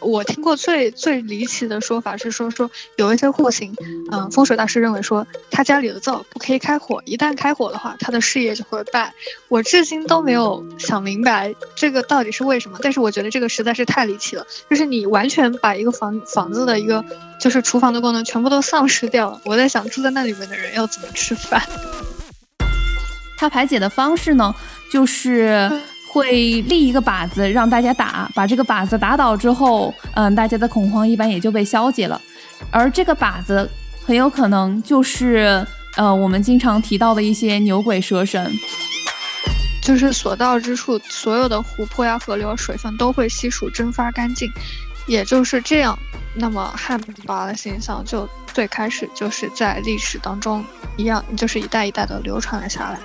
我听过最最离奇的说法是说说有一些户型，嗯，风水大师认为说他家里的灶不可以开火，一旦开火的话，他的事业就会败。我至今都没有想明白这个到底是为什么，但是我觉得这个实在是太离奇了，就是你完全把一个房房子的一个就是厨房的功能全部都丧失掉了。我在想住在那里面的人要怎么吃饭？他排解的方式呢，就是。会立一个靶子让大家打，把这个靶子打倒之后，嗯，大家的恐慌一般也就被消解了。而这个靶子很有可能就是呃我们经常提到的一些牛鬼蛇神，就是所到之处，所有的湖泊呀、河流水分都会悉数蒸发干净。也就是这样，那么旱魃的形象就最开始就是在历史当中一样，就是一代一代的流传了下来。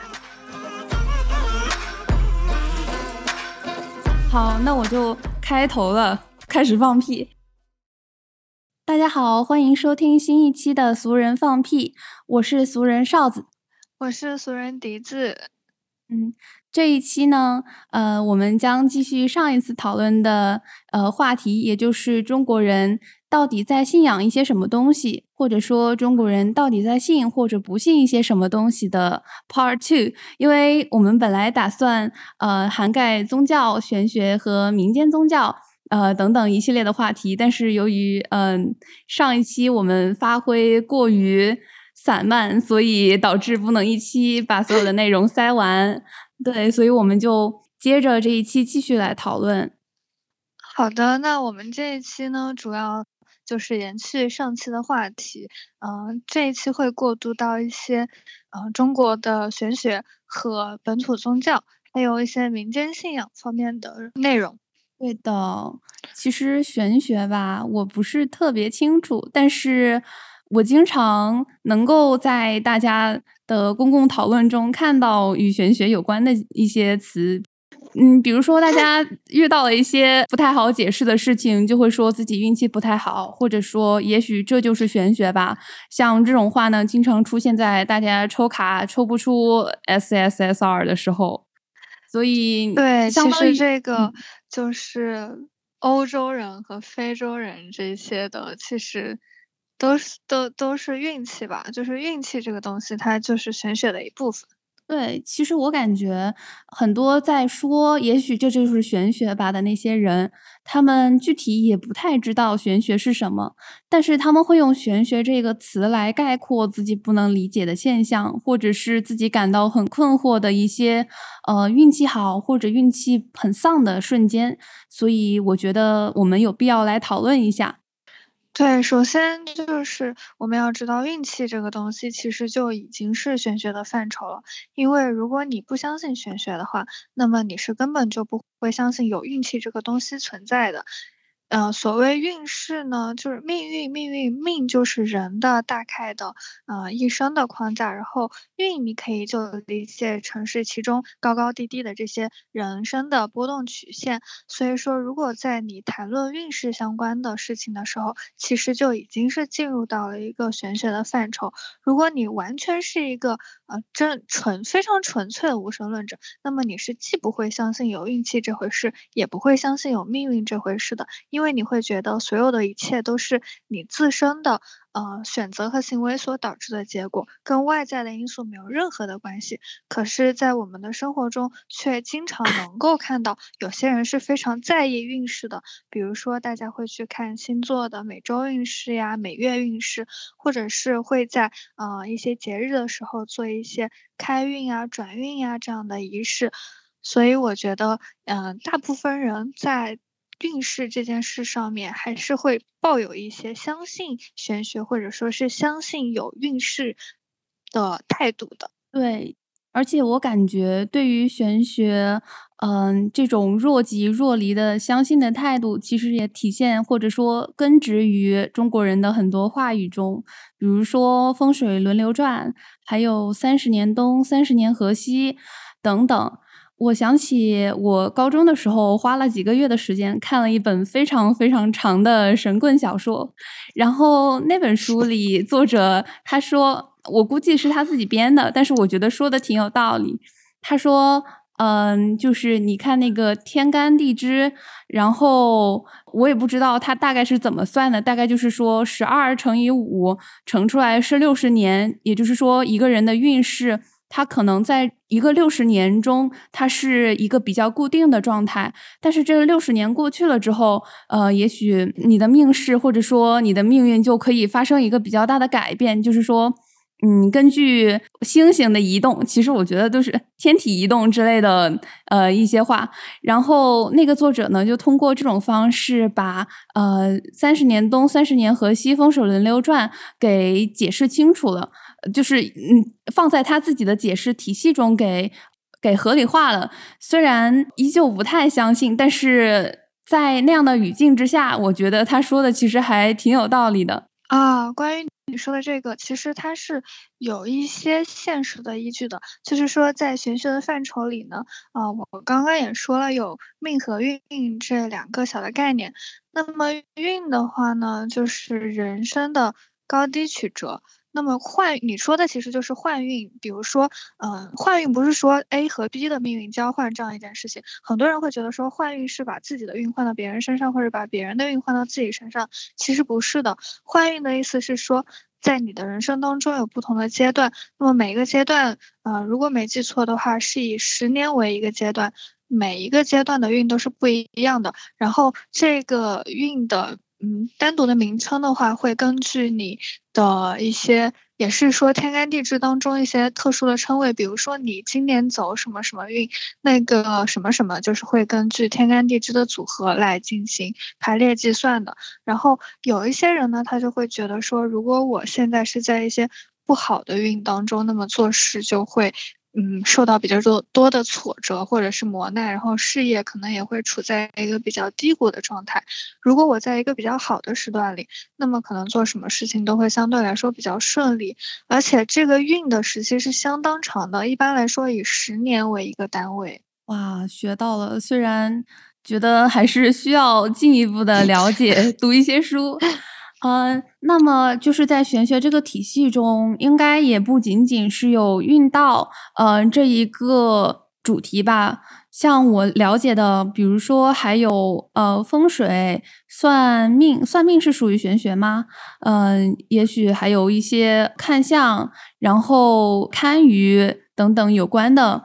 好，那我就开头了，开始放屁。大家好，欢迎收听新一期的《俗人放屁》，我是俗人哨子，我是俗人笛子。嗯，这一期呢，呃，我们将继续上一次讨论的呃话题，也就是中国人。到底在信仰一些什么东西，或者说中国人到底在信或者不信一些什么东西的 Part Two？因为我们本来打算呃涵盖宗教、玄学和民间宗教呃等等一系列的话题，但是由于嗯上一期我们发挥过于散漫，所以导致不能一期把所有的内容塞完。对，所以我们就接着这一期继续来讨论。好的，那我们这一期呢，主要。就是延续上期的话题，嗯，这一期会过渡到一些，嗯，中国的玄学和本土宗教，还有一些民间信仰方面的内容。对的，其实玄学吧，我不是特别清楚，但是我经常能够在大家的公共讨论中看到与玄学有关的一些词。嗯，比如说大家遇到了一些不太好解释的事情，就会说自己运气不太好，或者说也许这就是玄学吧。像这种话呢，经常出现在大家抽卡抽不出 SSSR 的时候。所以，对，其实这个就是欧洲人和非洲人这些的，其实都是都都是运气吧。就是运气这个东西，它就是玄学的一部分。对，其实我感觉很多在说，也许这就是玄学吧的那些人，他们具体也不太知道玄学是什么，但是他们会用玄学这个词来概括自己不能理解的现象，或者是自己感到很困惑的一些，呃，运气好或者运气很丧的瞬间。所以我觉得我们有必要来讨论一下。对，首先就是我们要知道运气这个东西，其实就已经是玄学的范畴了。因为如果你不相信玄学的话，那么你是根本就不会相信有运气这个东西存在的。呃，所谓运势呢，就是命运，命运命就是人的大概的呃一生的框架，然后运你可以就理解成是其中高高低低的这些人生的波动曲线。所以说，如果在你谈论运势相关的事情的时候，其实就已经是进入到了一个玄学的范畴。如果你完全是一个呃真纯非常纯粹的无神论者，那么你是既不会相信有运气这回事，也不会相信有命运这回事的，因因为你会觉得所有的一切都是你自身的呃选择和行为所导致的结果，跟外在的因素没有任何的关系。可是，在我们的生活中，却经常能够看到有些人是非常在意运势的。比如说，大家会去看星座的每周运势呀、每月运势，或者是会在呃一些节日的时候做一些开运啊、转运呀这样的仪式。所以，我觉得，嗯，大部分人在。运势这件事上面，还是会抱有一些相信玄学，或者说是相信有运势的态度的。对，而且我感觉对于玄学，嗯，这种若即若离的相信的态度，其实也体现或者说根植于中国人的很多话语中，比如说风水轮流转，还有三十年东，三十年河西。等等。我想起我高中的时候花了几个月的时间看了一本非常非常长的神棍小说，然后那本书里作者他说，我估计是他自己编的，但是我觉得说的挺有道理。他说，嗯，就是你看那个天干地支，然后我也不知道他大概是怎么算的，大概就是说十二乘以五乘出来是六十年，也就是说一个人的运势。它可能在一个六十年中，它是一个比较固定的状态。但是这个六十年过去了之后，呃，也许你的命势或者说你的命运就可以发生一个比较大的改变。就是说，嗯，根据星星的移动，其实我觉得都是 天体移动之类的，呃，一些话。然后那个作者呢，就通过这种方式把呃三十年东、三十年河西风水轮流转给解释清楚了。就是嗯，放在他自己的解释体系中给给合理化了。虽然依旧不太相信，但是在那样的语境之下，我觉得他说的其实还挺有道理的啊。关于你说的这个，其实它是有一些现实的依据的。就是说，在玄学的范畴里呢，啊，我刚刚也说了有命和运这两个小的概念。那么运的话呢，就是人生的高低曲折。那么换你说的其实就是换运，比如说，嗯，换运不是说 A 和 B 的命运交换这样一件事情。很多人会觉得说换运是把自己的运换到别人身上，或者把别人的运换到自己身上，其实不是的。换运的意思是说，在你的人生当中有不同的阶段，那么每一个阶段，呃，如果没记错的话，是以十年为一个阶段，每一个阶段的运都是不一样的。然后这个运的。嗯，单独的名称的话，会根据你的一些，也是说天干地支当中一些特殊的称谓，比如说你今年走什么什么运，那个什么什么，就是会根据天干地支的组合来进行排列计算的。然后有一些人呢，他就会觉得说，如果我现在是在一些不好的运当中，那么做事就会。嗯，受到比较多多的挫折或者是磨难，然后事业可能也会处在一个比较低谷的状态。如果我在一个比较好的时段里，那么可能做什么事情都会相对来说比较顺利，而且这个运的时期是相当长的，一般来说以十年为一个单位。哇，学到了！虽然觉得还是需要进一步的了解，读一些书。呃，那么就是在玄学这个体系中，应该也不仅仅是有运道，呃，这一个主题吧。像我了解的，比如说还有呃风水、算命，算命是属于玄学吗？嗯，也许还有一些看相，然后堪舆等等有关的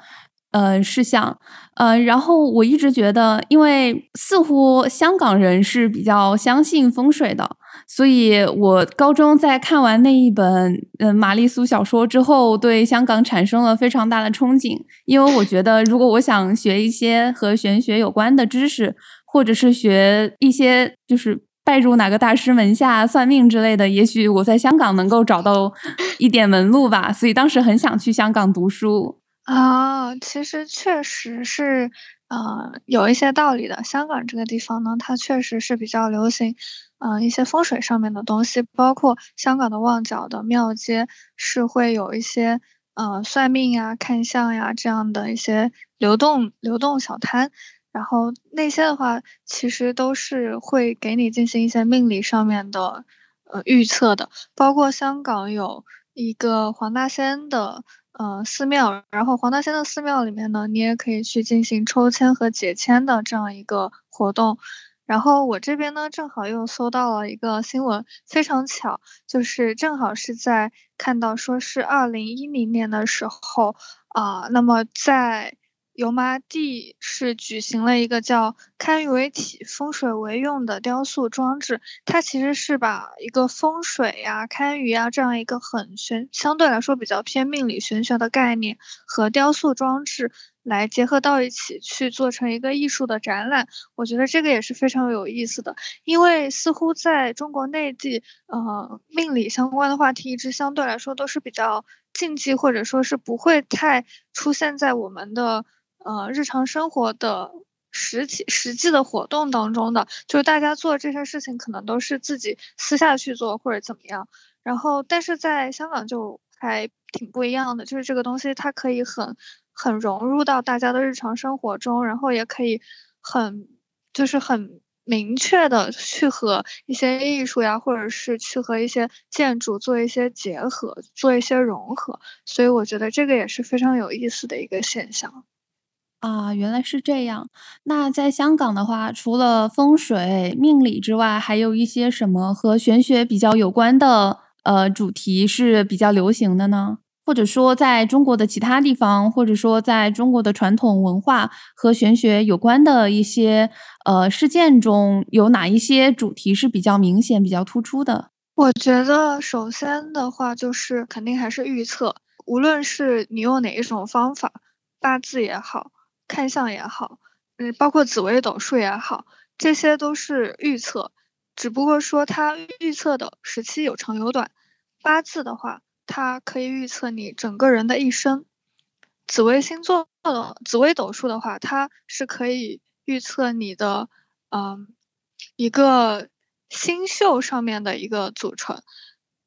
呃事项。呃，然后我一直觉得，因为似乎香港人是比较相信风水的。所以，我高中在看完那一本嗯玛丽苏小说之后，对香港产生了非常大的憧憬。因为我觉得，如果我想学一些和玄学有关的知识，或者是学一些就是拜入哪个大师门下算命之类的，也许我在香港能够找到一点门路吧。所以当时很想去香港读书啊。其实确实是呃有一些道理的。香港这个地方呢，它确实是比较流行。嗯，一些风水上面的东西，包括香港的旺角的庙街，是会有一些呃算命呀、看相呀这样的一些流动流动小摊，然后那些的话，其实都是会给你进行一些命理上面的呃预测的。包括香港有一个黄大仙的呃寺庙，然后黄大仙的寺庙里面呢，你也可以去进行抽签和解签的这样一个活动。然后我这边呢，正好又搜到了一个新闻，非常巧，就是正好是在看到说是二零一零年的时候啊，那么在油麻地是举行了一个叫“堪舆为体，风水为用”的雕塑装置，它其实是把一个风水呀、堪舆啊这样一个很玄，相对来说比较偏命理玄学的概念和雕塑装置。来结合到一起去做成一个艺术的展览，我觉得这个也是非常有意思的。因为似乎在中国内地，呃，命理相关的话题一直相对来说都是比较禁忌，或者说是不会太出现在我们的呃日常生活的实体实际的活动当中的。就是大家做这些事情可能都是自己私下去做或者怎么样。然后，但是在香港就还挺不一样的，就是这个东西它可以很。很融入到大家的日常生活中，然后也可以很就是很明确的去和一些艺术呀，或者是去和一些建筑做一些结合，做一些融合。所以我觉得这个也是非常有意思的一个现象。啊，原来是这样。那在香港的话，除了风水、命理之外，还有一些什么和玄学比较有关的呃主题是比较流行的呢？或者说，在中国的其他地方，或者说在中国的传统文化和玄学有关的一些呃事件中，有哪一些主题是比较明显、比较突出的？我觉得首先的话，就是肯定还是预测，无论是你用哪一种方法，八字也好。看相也好，嗯，包括紫微斗数也好，这些都是预测，只不过说它预测的时期有长有短。八字的话，它可以预测你整个人的一生；紫微星座的紫微斗数的话，它是可以预测你的，嗯，一个星宿上面的一个组成。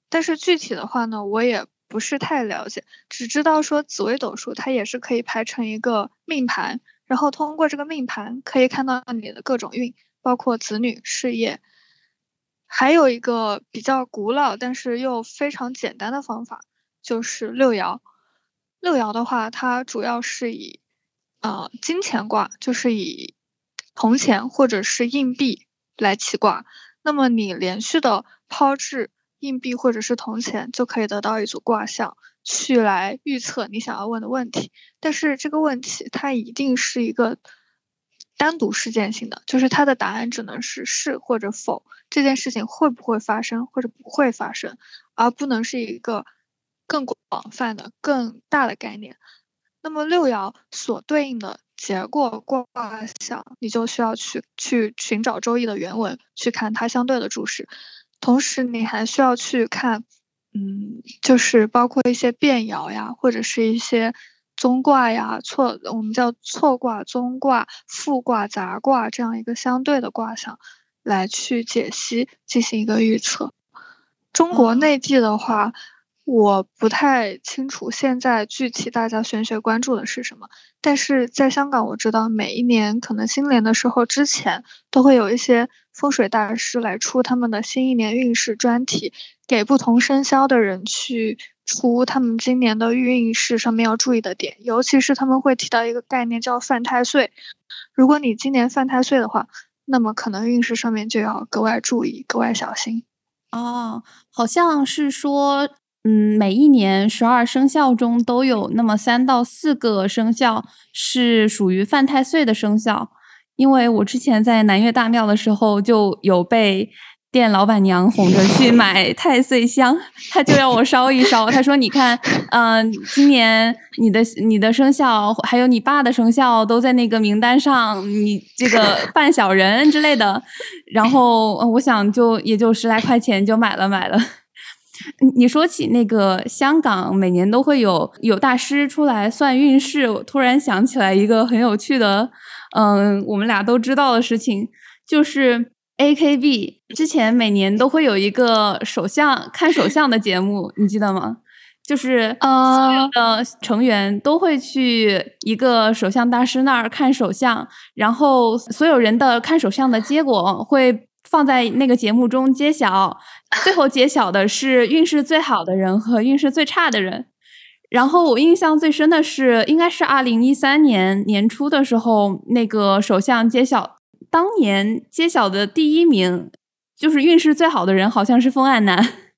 但是具体的话呢，我也。不是太了解，只知道说紫微斗数它也是可以排成一个命盘，然后通过这个命盘可以看到你的各种运，包括子女、事业。还有一个比较古老但是又非常简单的方法，就是六爻。六爻的话，它主要是以呃金钱卦，就是以铜钱或者是硬币来起卦。那么你连续的抛掷。硬币或者是铜钱就可以得到一组卦象，去来预测你想要问的问题。但是这个问题它一定是一个单独事件性的，就是它的答案只能是是或者否，这件事情会不会发生或者不会发生，而不能是一个更广泛的、更大的概念。那么六爻所对应的结果卦象，你就需要去去寻找周易的原文，去看它相对的注释。同时，你还需要去看，嗯，就是包括一些变爻呀，或者是一些综卦呀、错，我们叫错卦、中卦、复卦、杂卦这样一个相对的卦象，来去解析，进行一个预测。中国内地的话。我不太清楚现在具体大家玄学关注的是什么，但是在香港我知道每一年可能新年的时候之前都会有一些风水大师来出他们的新一年运势专题，给不同生肖的人去出他们今年的运势上面要注意的点，尤其是他们会提到一个概念叫犯太岁，如果你今年犯太岁的话，那么可能运势上面就要格外注意，格外小心。哦，好像是说。嗯，每一年十二生肖中都有那么三到四个生肖是属于犯太岁的生肖。因为我之前在南岳大庙的时候，就有被店老板娘哄着去 买太岁香，她就要我烧一烧。她说：“你看，嗯，今年你的你的生肖还有你爸的生肖都在那个名单上，你这个 犯小人之类的。”然后我想就也就十来块钱就买了买了。你说起那个香港每年都会有有大师出来算运势，我突然想起来一个很有趣的，嗯，我们俩都知道的事情，就是 A K B 之前每年都会有一个首相看首相的节目，你记得吗？就是所有的成员都会去一个首相大师那儿看首相，然后所有人的看首相的结果会。放在那个节目中揭晓，最后揭晓的是运势最好的人和运势最差的人。然后我印象最深的是，应该是二零一三年年初的时候，那个首相揭晓，当年揭晓的第一名就是运势最好的人，好像是风岸南。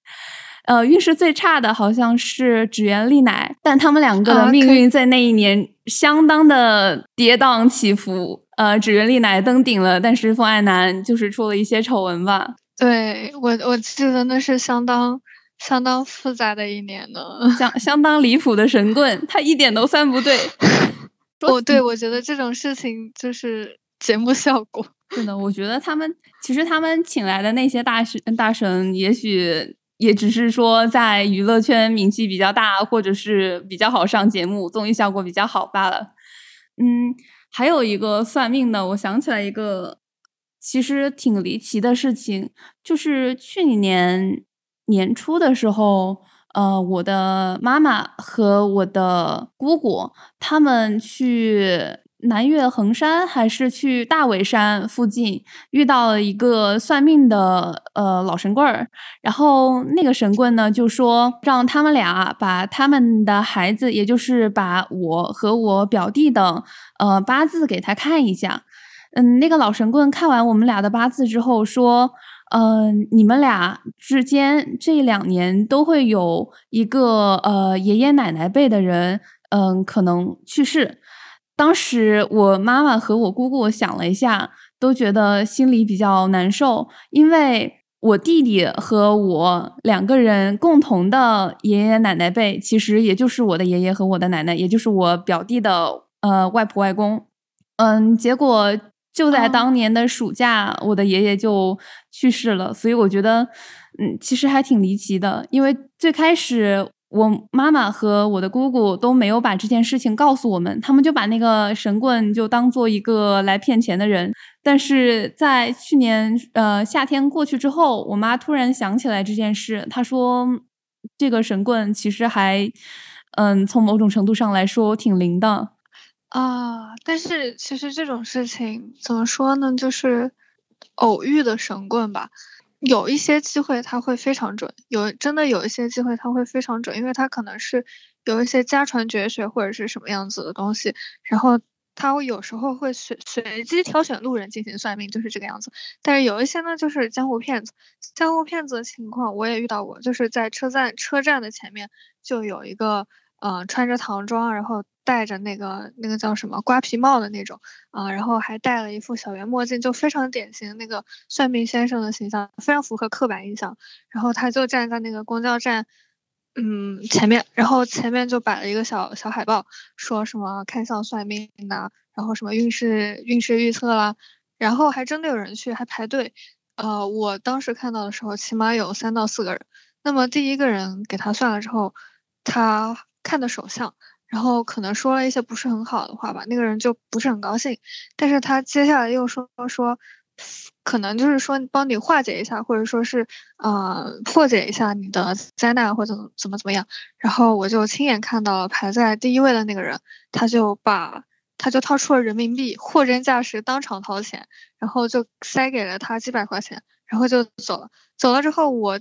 呃，运势最差的好像是指原丽乃，但他们两个的命运在那一年相当的跌宕起伏。呃，指原丽乃登顶了，但是风爱男就是出了一些丑闻吧？对我，我记得那是相当相当复杂的一年呢，相相当离谱的神棍，他一点都算不对。哦，对，我觉得这种事情就是节目效果。是的，我觉得他们其实他们请来的那些大神大神，也许也只是说在娱乐圈名气比较大，或者是比较好上节目，综艺效果比较好罢了。嗯。还有一个算命的，我想起来一个其实挺离奇的事情，就是去年年初的时候，呃，我的妈妈和我的姑姑他们去。南岳衡山还是去大尾山附近遇到了一个算命的呃老神棍儿，然后那个神棍呢就说让他们俩把他们的孩子，也就是把我和我表弟的呃八字给他看一下。嗯，那个老神棍看完我们俩的八字之后说，嗯，你们俩之间这两年都会有一个呃爷爷奶奶辈的人，嗯，可能去世。当时我妈妈和我姑姑想了一下，都觉得心里比较难受，因为我弟弟和我两个人共同的爷爷奶奶辈，其实也就是我的爷爷和我的奶奶，也就是我表弟的呃外婆外公。嗯，结果就在当年的暑假，我的爷爷就去世了，所以我觉得，嗯，其实还挺离奇的，因为最开始。我妈妈和我的姑姑都没有把这件事情告诉我们，他们就把那个神棍就当做一个来骗钱的人。但是在去年呃夏天过去之后，我妈突然想起来这件事，她说这个神棍其实还嗯从某种程度上来说挺灵的啊。但是其实这种事情怎么说呢，就是偶遇的神棍吧。有一些机会它会非常准，有真的有一些机会它会非常准，因为它可能是有一些家传绝学或者是什么样子的东西，然后它会有时候会随随机挑选路人进行算命，就是这个样子。但是有一些呢，就是江湖骗子，江湖骗子的情况我也遇到过，就是在车站车站的前面就有一个。嗯，穿着唐装，然后戴着那个那个叫什么瓜皮帽的那种啊，然后还戴了一副小圆墨镜，就非常典型那个算命先生的形象，非常符合刻板印象。然后他就站在那个公交站，嗯，前面，然后前面就摆了一个小小海报，说什么看相算命的，然后什么运势运势预测啦，然后还真的有人去，还排队。呃，我当时看到的时候，起码有三到四个人。那么第一个人给他算了之后，他。看的手相，然后可能说了一些不是很好的话吧，那个人就不是很高兴。但是他接下来又说说，可能就是说帮你化解一下，或者说是呃破解一下你的灾难或者怎么怎么样。然后我就亲眼看到了排在第一位的那个人，他就把他就掏出了人民币，货真价实当场掏钱，然后就塞给了他几百块钱，然后就走了。走了之后我。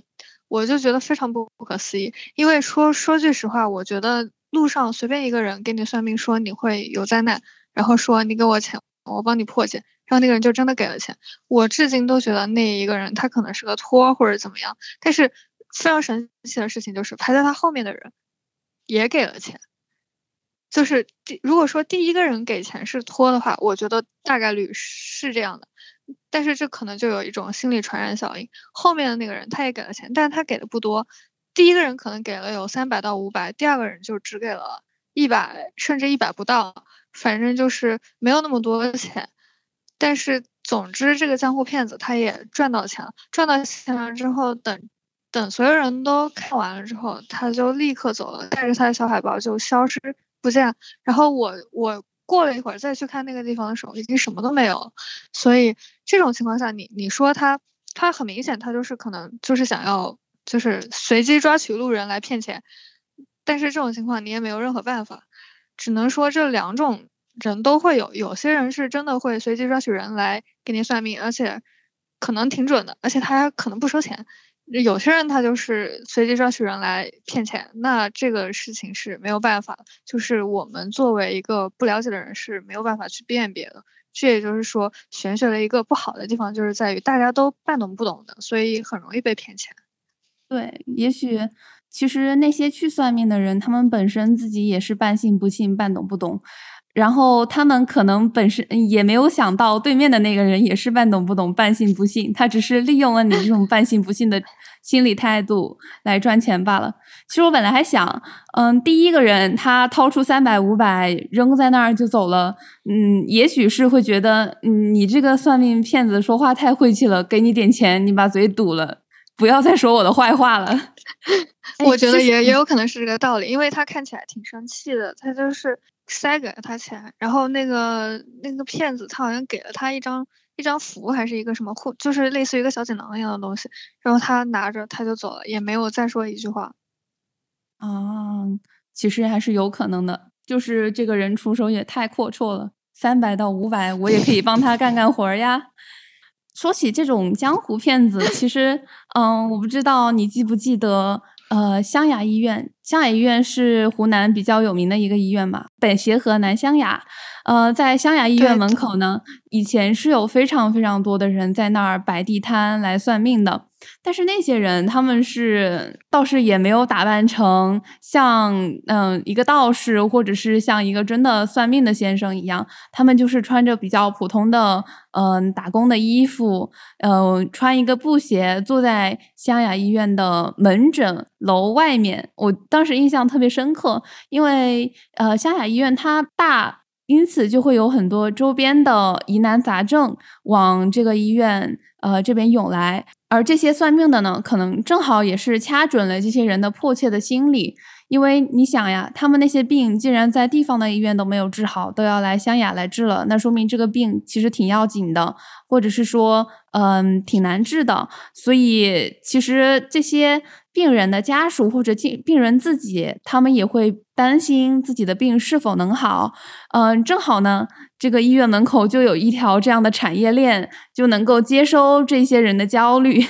我就觉得非常不不可思议，因为说说句实话，我觉得路上随便一个人给你算命说你会有灾难，然后说你给我钱，我帮你破解，然后那个人就真的给了钱。我至今都觉得那一个人他可能是个托或者怎么样，但是非常神奇的事情就是排在他后面的人也给了钱，就是第如果说第一个人给钱是托的话，我觉得大概率是这样的。但是这可能就有一种心理传染效应，后面的那个人他也给了钱，但是他给的不多。第一个人可能给了有三百到五百，第二个人就只给了一百，甚至一百不到，反正就是没有那么多钱。但是总之，这个江湖骗子他也赚到钱了，赚到钱了之后，等等所有人都看完了之后，他就立刻走了，带着他的小海报就消失不见。然后我我。过了一会儿再去看那个地方的时候，已经什么都没有了。所以这种情况下，你你说他他很明显，他就是可能就是想要就是随机抓取路人来骗钱。但是这种情况你也没有任何办法，只能说这两种人都会有。有些人是真的会随机抓取人来给你算命，而且可能挺准的，而且他可能不收钱。有些人他就是随机抓取人来骗钱，那这个事情是没有办法，就是我们作为一个不了解的人是没有办法去辨别的。这也就是说，玄学的一个不好的地方就是在于大家都半懂不懂的，所以很容易被骗钱。对，也许其实那些去算命的人，他们本身自己也是半信不信、半懂不懂。然后他们可能本身也没有想到，对面的那个人也是半懂不懂、半信不信，他只是利用了你这种半信不信的心理态度来赚钱罢了。其实我本来还想，嗯，第一个人他掏出三百、五百扔在那儿就走了，嗯，也许是会觉得，嗯，你这个算命骗子说话太晦气了，给你点钱，你把嘴堵了，不要再说我的坏话了。我觉得也也有可能是这个道理，因为他看起来挺生气的，他就是。塞给了他钱，然后那个那个骗子他好像给了他一张一张符，还是一个什么护，就是类似于一个小锦囊一样的东西，然后他拿着他就走了，也没有再说一句话。啊，其实还是有可能的，就是这个人出手也太阔绰了，三百到五百，我也可以帮他干干活呀。说起这种江湖骗子，其实，嗯，我不知道你记不记得，呃，湘雅医院，湘雅医院是湖南比较有名的一个医院嘛，北协和南湘雅，呃，在湘雅医院门口呢，以前是有非常非常多的人在那儿摆地摊来算命的。但是那些人，他们是倒是也没有打扮成像嗯一个道士，或者是像一个真的算命的先生一样，他们就是穿着比较普通的嗯打工的衣服，嗯穿一个布鞋，坐在湘雅医院的门诊楼外面。我当当时印象特别深刻，因为呃湘雅医院它大。因此就会有很多周边的疑难杂症往这个医院呃这边涌来，而这些算命的呢，可能正好也是掐准了这些人的迫切的心理。因为你想呀，他们那些病既然在地方的医院都没有治好，都要来湘雅来治了，那说明这个病其实挺要紧的，或者是说，嗯，挺难治的。所以，其实这些病人的家属或者病病人自己，他们也会担心自己的病是否能好。嗯，正好呢，这个医院门口就有一条这样的产业链，就能够接收这些人的焦虑。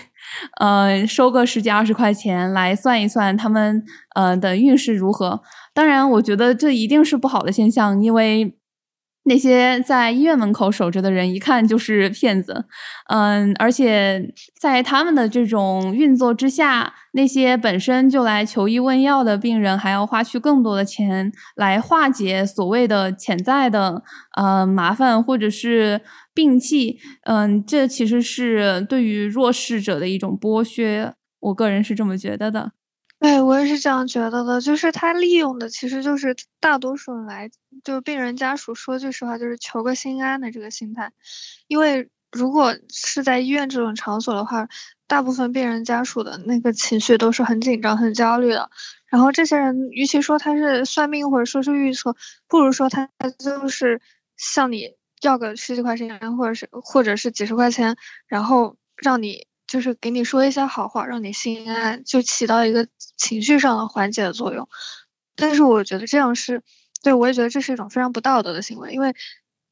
呃，收个十几二十块钱来算一算他们呃的运势如何？当然，我觉得这一定是不好的现象，因为那些在医院门口守着的人一看就是骗子。嗯，而且在他们的这种运作之下，那些本身就来求医问药的病人还要花去更多的钱来化解所谓的潜在的呃麻烦或者是。病气，嗯，这其实是对于弱势者的一种剥削，我个人是这么觉得的。对，我也是这样觉得的，就是他利用的其实就是大多数人来，就病人家属说句实话，就是求个心安的这个心态。因为如果是在医院这种场所的话，大部分病人家属的那个情绪都是很紧张、很焦虑的。然后这些人，与其说他是算命或者说是预测，不如说他就是向你。要个十几块钱，或者是或者是几十块钱，然后让你就是给你说一些好话，让你心安，就起到一个情绪上的缓解的作用。但是我觉得这样是，对我也觉得这是一种非常不道德的行为，因为。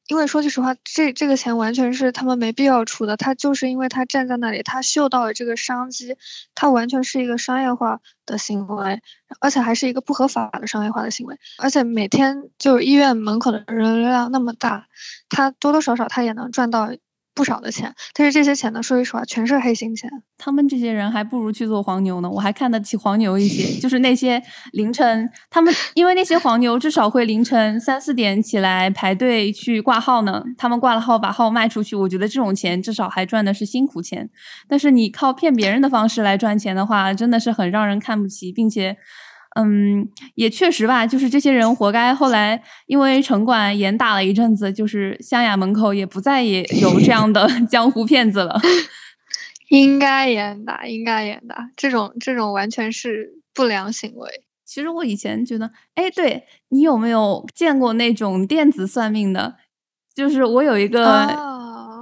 因为说句实话，这这个钱完全是他们没必要出的。他就是因为他站在那里，他嗅到了这个商机，他完全是一个商业化的行为，而且还是一个不合法的商业化的行为。而且每天就是医院门口的人流量那么大，他多多少少他也能赚到。不少的钱，但是这些钱呢，说句实话，全是黑心钱。他们这些人还不如去做黄牛呢，我还看得起黄牛一些。就是那些凌晨，他们因为那些黄牛至少会凌晨三四点起来排队去挂号呢。他们挂了号，把号卖出去，我觉得这种钱至少还赚的是辛苦钱。但是你靠骗别人的方式来赚钱的话，真的是很让人看不起，并且。嗯，也确实吧，就是这些人活该。后来因为城管严打了一阵子，就是湘雅门口也不再也有这样的 江湖骗子了。应该严打，应该严打，这种这种完全是不良行为。其实我以前觉得，哎，对你有没有见过那种电子算命的？就是我有一个。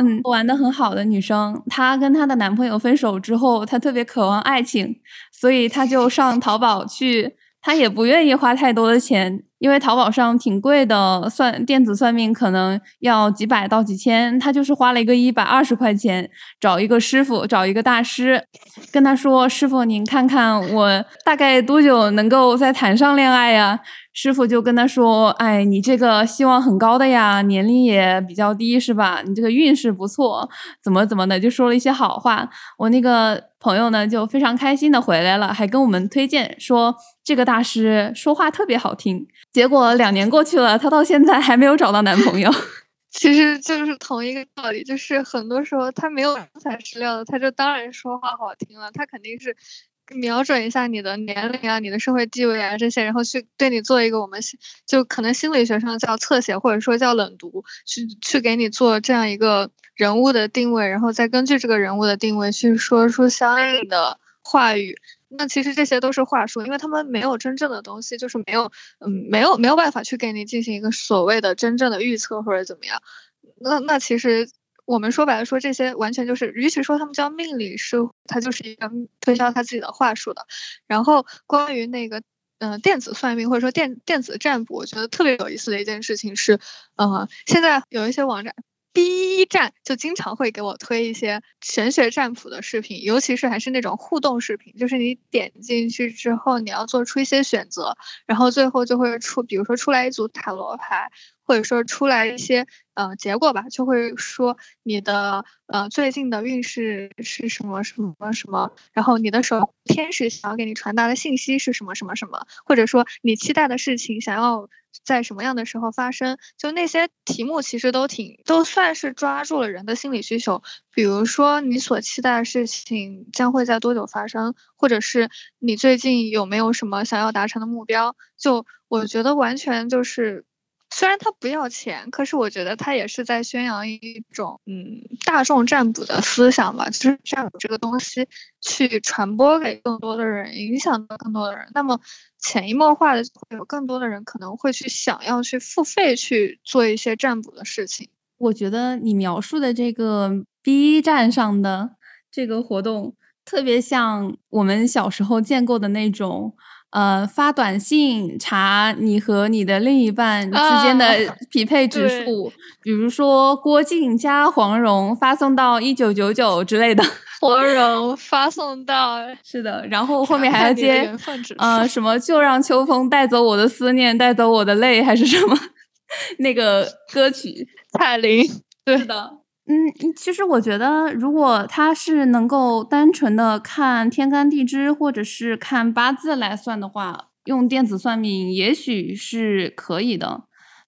嗯，玩的很好的女生，她跟她的男朋友分手之后，她特别渴望爱情，所以她就上淘宝去，他也不愿意花太多的钱。因为淘宝上挺贵的，算电子算命可能要几百到几千，他就是花了一个一百二十块钱找一个师傅，找一个大师，跟他说：“师傅，您看看我大概多久能够再谈上恋爱呀？”师傅就跟他说：“哎，你这个希望很高的呀，年龄也比较低，是吧？你这个运势不错，怎么怎么的，就说了一些好话。我那个朋友呢，就非常开心的回来了，还跟我们推荐说这个大师说话特别好听。”结果两年过去了，她到现在还没有找到男朋友。其实就是同一个道理，就是很多时候他没有真材实料的，他就当然说话好听了。他肯定是瞄准一下你的年龄啊、你的社会地位啊这些，然后去对你做一个我们就可能心理学上叫侧写，或者说叫冷读，去去给你做这样一个人物的定位，然后再根据这个人物的定位去说出相应的话语。那其实这些都是话术，因为他们没有真正的东西，就是没有，嗯，没有没有办法去给你进行一个所谓的真正的预测或者怎么样。那那其实我们说白了说这些完全就是，与其说他们叫命理师，他就是一个推销他自己的话术的。然后关于那个嗯，电子算命或者说电电子占卜，我觉得特别有意思的一件事情是，呃，现在有一些网站。第一站就经常会给我推一些玄学占卜的视频，尤其是还是那种互动视频，就是你点进去之后，你要做出一些选择，然后最后就会出，比如说出来一组塔罗牌，或者说出来一些呃结果吧，就会说你的呃最近的运势是什么什么什么，然后你的手天使想要给你传达的信息是什么什么什么，或者说你期待的事情想要。在什么样的时候发生？就那些题目其实都挺都算是抓住了人的心理需求。比如说，你所期待的事情将会在多久发生，或者是你最近有没有什么想要达成的目标？就我觉得完全就是。虽然他不要钱，可是我觉得他也是在宣扬一种嗯大众占卜的思想吧，就是占卜这个东西去传播给更多的人，影响到更多的人。那么潜移默化的会有更多的人可能会去想要去付费去做一些占卜的事情。我觉得你描述的这个 B 站上的这个活动，特别像我们小时候见过的那种。呃，发短信查你和你的另一半之间的 匹配指数，比如说郭靖加黄蓉发送到一九九九之类的。黄蓉发送到，是的，然后后面还要接呃什么就让秋风带走我的思念，带走我的泪，还是什么那个歌曲？彩铃，对的。嗯，其实我觉得，如果他是能够单纯的看天干地支或者是看八字来算的话，用电子算命也许是可以的。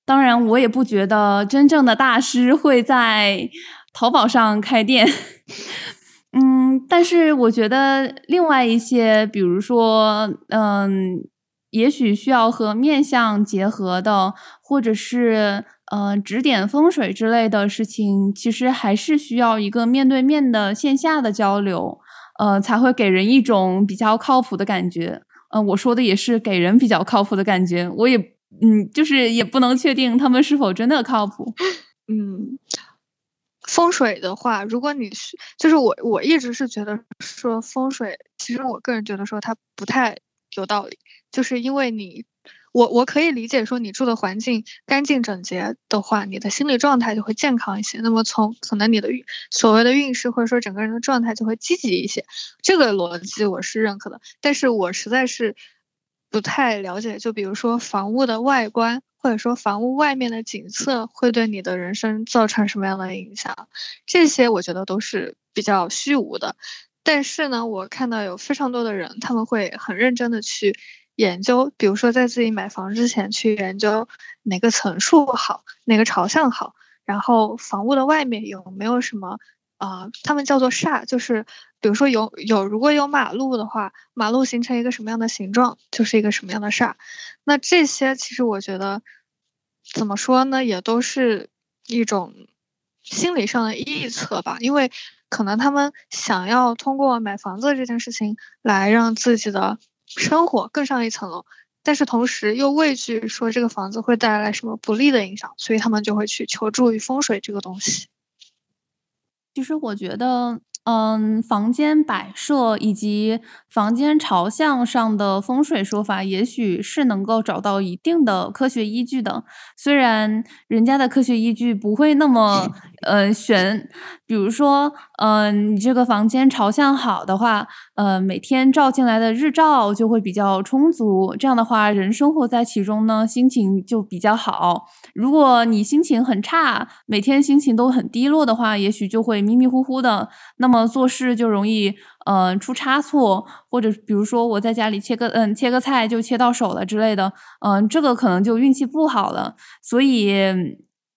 当然，我也不觉得真正的大师会在淘宝上开店。嗯，但是我觉得另外一些，比如说，嗯，也许需要和面相结合的，或者是。呃，指点风水之类的事情，其实还是需要一个面对面的线下的交流，呃，才会给人一种比较靠谱的感觉。嗯，我说的也是给人比较靠谱的感觉，我也，嗯，就是也不能确定他们是否真的靠谱。嗯，风水的话，如果你是，就是我，我一直是觉得说风水，其实我个人觉得说它不太有道理，就是因为你。我我可以理解说你住的环境干净整洁的话，你的心理状态就会健康一些。那么从可能你的运所谓的运势或者说整个人的状态就会积极一些，这个逻辑我是认可的。但是我实在是不太了解，就比如说房屋的外观或者说房屋外面的景色会对你的人生造成什么样的影响，这些我觉得都是比较虚无的。但是呢，我看到有非常多的人他们会很认真的去。研究，比如说在自己买房之前去研究哪个层数好，哪个朝向好，然后房屋的外面有没有什么啊？他们叫做煞，就是比如说有有如果有马路的话，马路形成一个什么样的形状，就是一个什么样的煞。那这些其实我觉得怎么说呢，也都是一种心理上的臆测吧，因为可能他们想要通过买房子这件事情来让自己的。生活更上一层楼，但是同时又畏惧说这个房子会带来什么不利的影响，所以他们就会去求助于风水这个东西。其实我觉得。嗯，房间摆设以及房间朝向上的风水说法，也许是能够找到一定的科学依据的。虽然人家的科学依据不会那么 呃玄，比如说，嗯，你这个房间朝向好的话，呃，每天照进来的日照就会比较充足，这样的话，人生活在其中呢，心情就比较好。如果你心情很差，每天心情都很低落的话，也许就会迷迷糊糊的。那么做事就容易，嗯，出差错，或者比如说我在家里切个，嗯，切个菜就切到手了之类的，嗯，这个可能就运气不好了。所以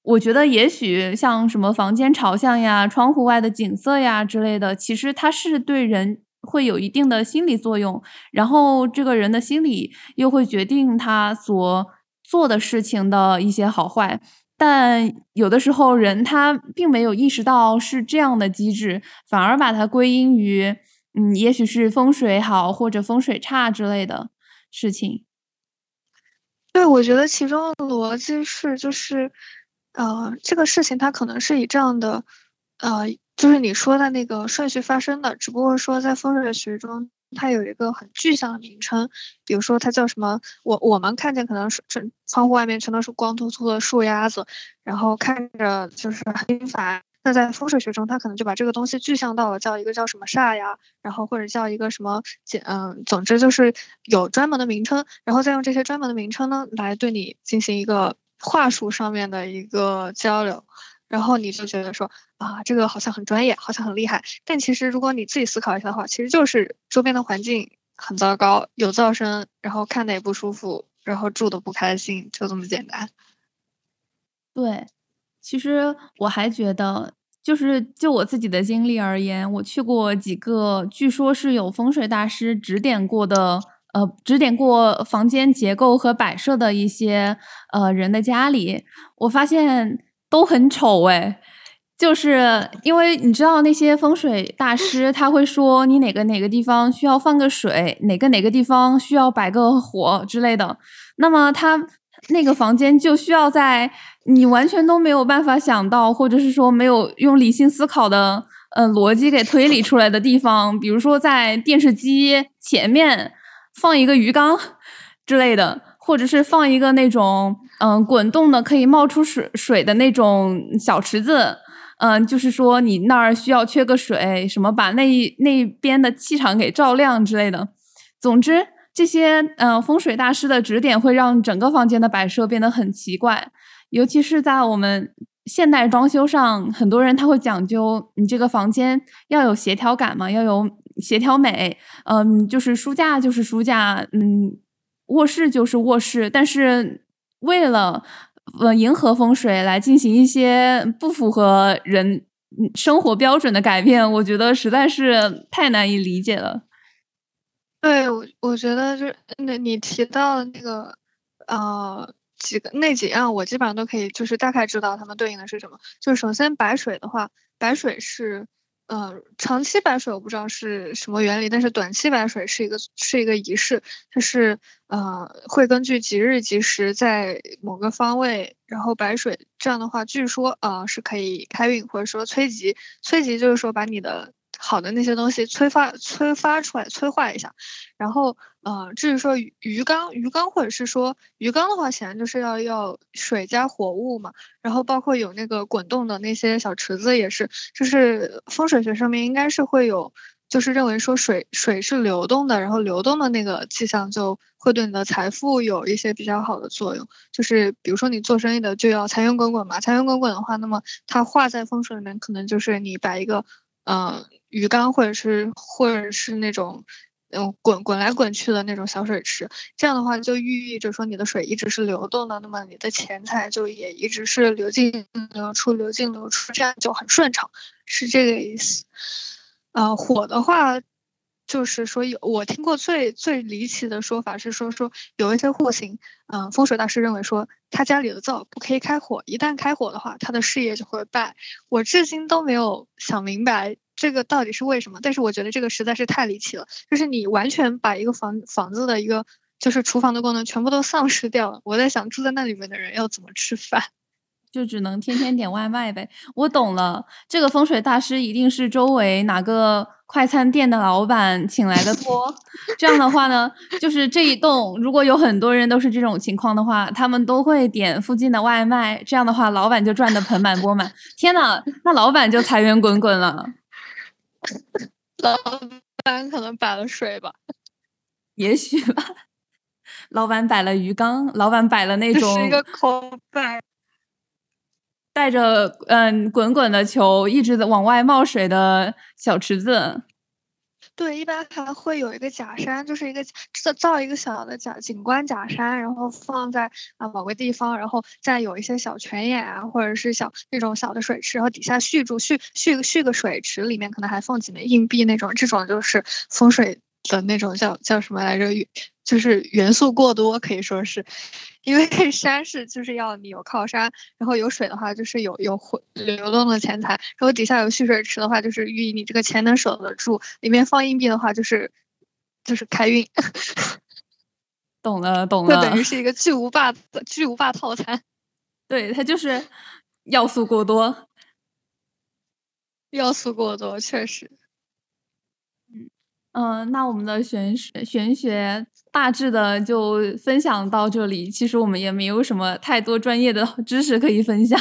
我觉得，也许像什么房间朝向呀、窗户外的景色呀之类的，其实它是对人会有一定的心理作用，然后这个人的心理又会决定他所做的事情的一些好坏。但有的时候，人他并没有意识到是这样的机制，反而把它归因于，嗯，也许是风水好或者风水差之类的事情。对，我觉得其中的逻辑是，就是，呃，这个事情它可能是以这样的，呃，就是你说的那个顺序发生的，只不过说在风水学中，它有一个很具象的名称，比如说它叫什么？我我们看见可能是这窗户外面全都是光秃秃的树丫子，然后看着就是很烦。那在风水学中，它可能就把这个东西具象到了叫一个叫什么煞呀，然后或者叫一个什么简嗯，总之就是有专门的名称，然后再用这些专门的名称呢来对你进行一个话术上面的一个交流。然后你就觉得说啊，这个好像很专业，好像很厉害。但其实如果你自己思考一下的话，其实就是周边的环境很糟糕，有噪声，然后看的也不舒服，然后住的不开心，就这么简单。对，其实我还觉得，就是就我自己的经历而言，我去过几个据说是有风水大师指点过的，呃，指点过房间结构和摆设的一些呃人的家里，我发现。都很丑哎，就是因为你知道那些风水大师他会说你哪个哪个地方需要放个水，哪个哪个地方需要摆个火之类的，那么他那个房间就需要在你完全都没有办法想到，或者是说没有用理性思考的呃逻辑给推理出来的地方，比如说在电视机前面放一个鱼缸之类的。或者是放一个那种嗯滚动的可以冒出水水的那种小池子，嗯，就是说你那儿需要缺个水，什么把那一那边的气场给照亮之类的。总之，这些嗯风水大师的指点会让整个房间的摆设变得很奇怪，尤其是在我们现代装修上，很多人他会讲究你这个房间要有协调感嘛，要有协调美，嗯，就是书架就是书架，嗯。卧室就是卧室，但是为了呃迎合风水来进行一些不符合人生活标准的改变，我觉得实在是太难以理解了。对，我我觉得就是那你提到的那个呃几个那几样，我基本上都可以就是大概知道它们对应的是什么。就是首先白水的话，白水是。呃，长期白水我不知道是什么原理，但是短期白水是一个是一个仪式，它是呃会根据吉日吉时在某个方位，然后白水，这样的话据说呃是可以开运或者说催吉，催吉就是说把你的。好的那些东西催发催发出来催化一下，然后呃至于说鱼缸鱼缸或者是说鱼缸的话，显然就是要要水加活物嘛，然后包括有那个滚动的那些小池子也是，就是风水学上面应该是会有，就是认为说水水是流动的，然后流动的那个气象就会对你的财富有一些比较好的作用，就是比如说你做生意的就要财源滚滚嘛，财源滚滚的话，那么它画在风水里面可能就是你摆一个嗯。鱼缸或者是或者是那种，嗯，滚滚来滚去的那种小水池，这样的话就寓意着说你的水一直是流动的，那么你的钱财就也一直是流进流出，流进流出，这样就很顺畅，是这个意思。呃，火的话，就是说有我听过最最离奇的说法是说说有一些户型，嗯，风水大师认为说他家里的灶不可以开火，一旦开火的话，他的事业就会败。我至今都没有想明白。这个到底是为什么？但是我觉得这个实在是太离奇了，就是你完全把一个房房子的一个就是厨房的功能全部都丧失掉了。我在想住在那里面的人要怎么吃饭，就只能天天点外卖呗。我懂了，这个风水大师一定是周围哪个快餐店的老板请来的托。这样的话呢，就是这一栋如果有很多人都是这种情况的话，他们都会点附近的外卖。这样的话，老板就赚得盆满钵满。天呐，那老板就财源滚滚了。老板可能摆了水吧，也许吧。老板摆了鱼缸，老板摆了那种一个口摆，带着嗯滚滚的球一直在往外冒水的小池子。对，一般还会有一个假山，就是一个造造一个小的假景观假山，然后放在啊某个地方，然后再有一些小泉眼啊，或者是小那种小的水池，然后底下蓄住蓄蓄个蓄个水池，里面可能还放几枚硬币那种，这种就是风水。的那种叫叫什么来着？就是元素过多，可以说是，因为 山是就是要你有靠山，然后有水的话就是有有流动的钱财，然后底下有蓄水池的话就是寓意你这个钱能守得住，里面放硬币的话就是就是开运。懂 了懂了，就等于是一个巨无霸巨无霸套餐。对，它就是要素过多，要素过多，确实。嗯，那我们的玄学玄学大致的就分享到这里。其实我们也没有什么太多专业的 知识可以分享，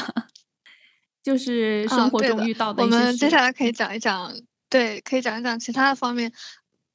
就是生活中遇到的。我们接下来可以讲一讲，对，可以讲一讲其他的方面，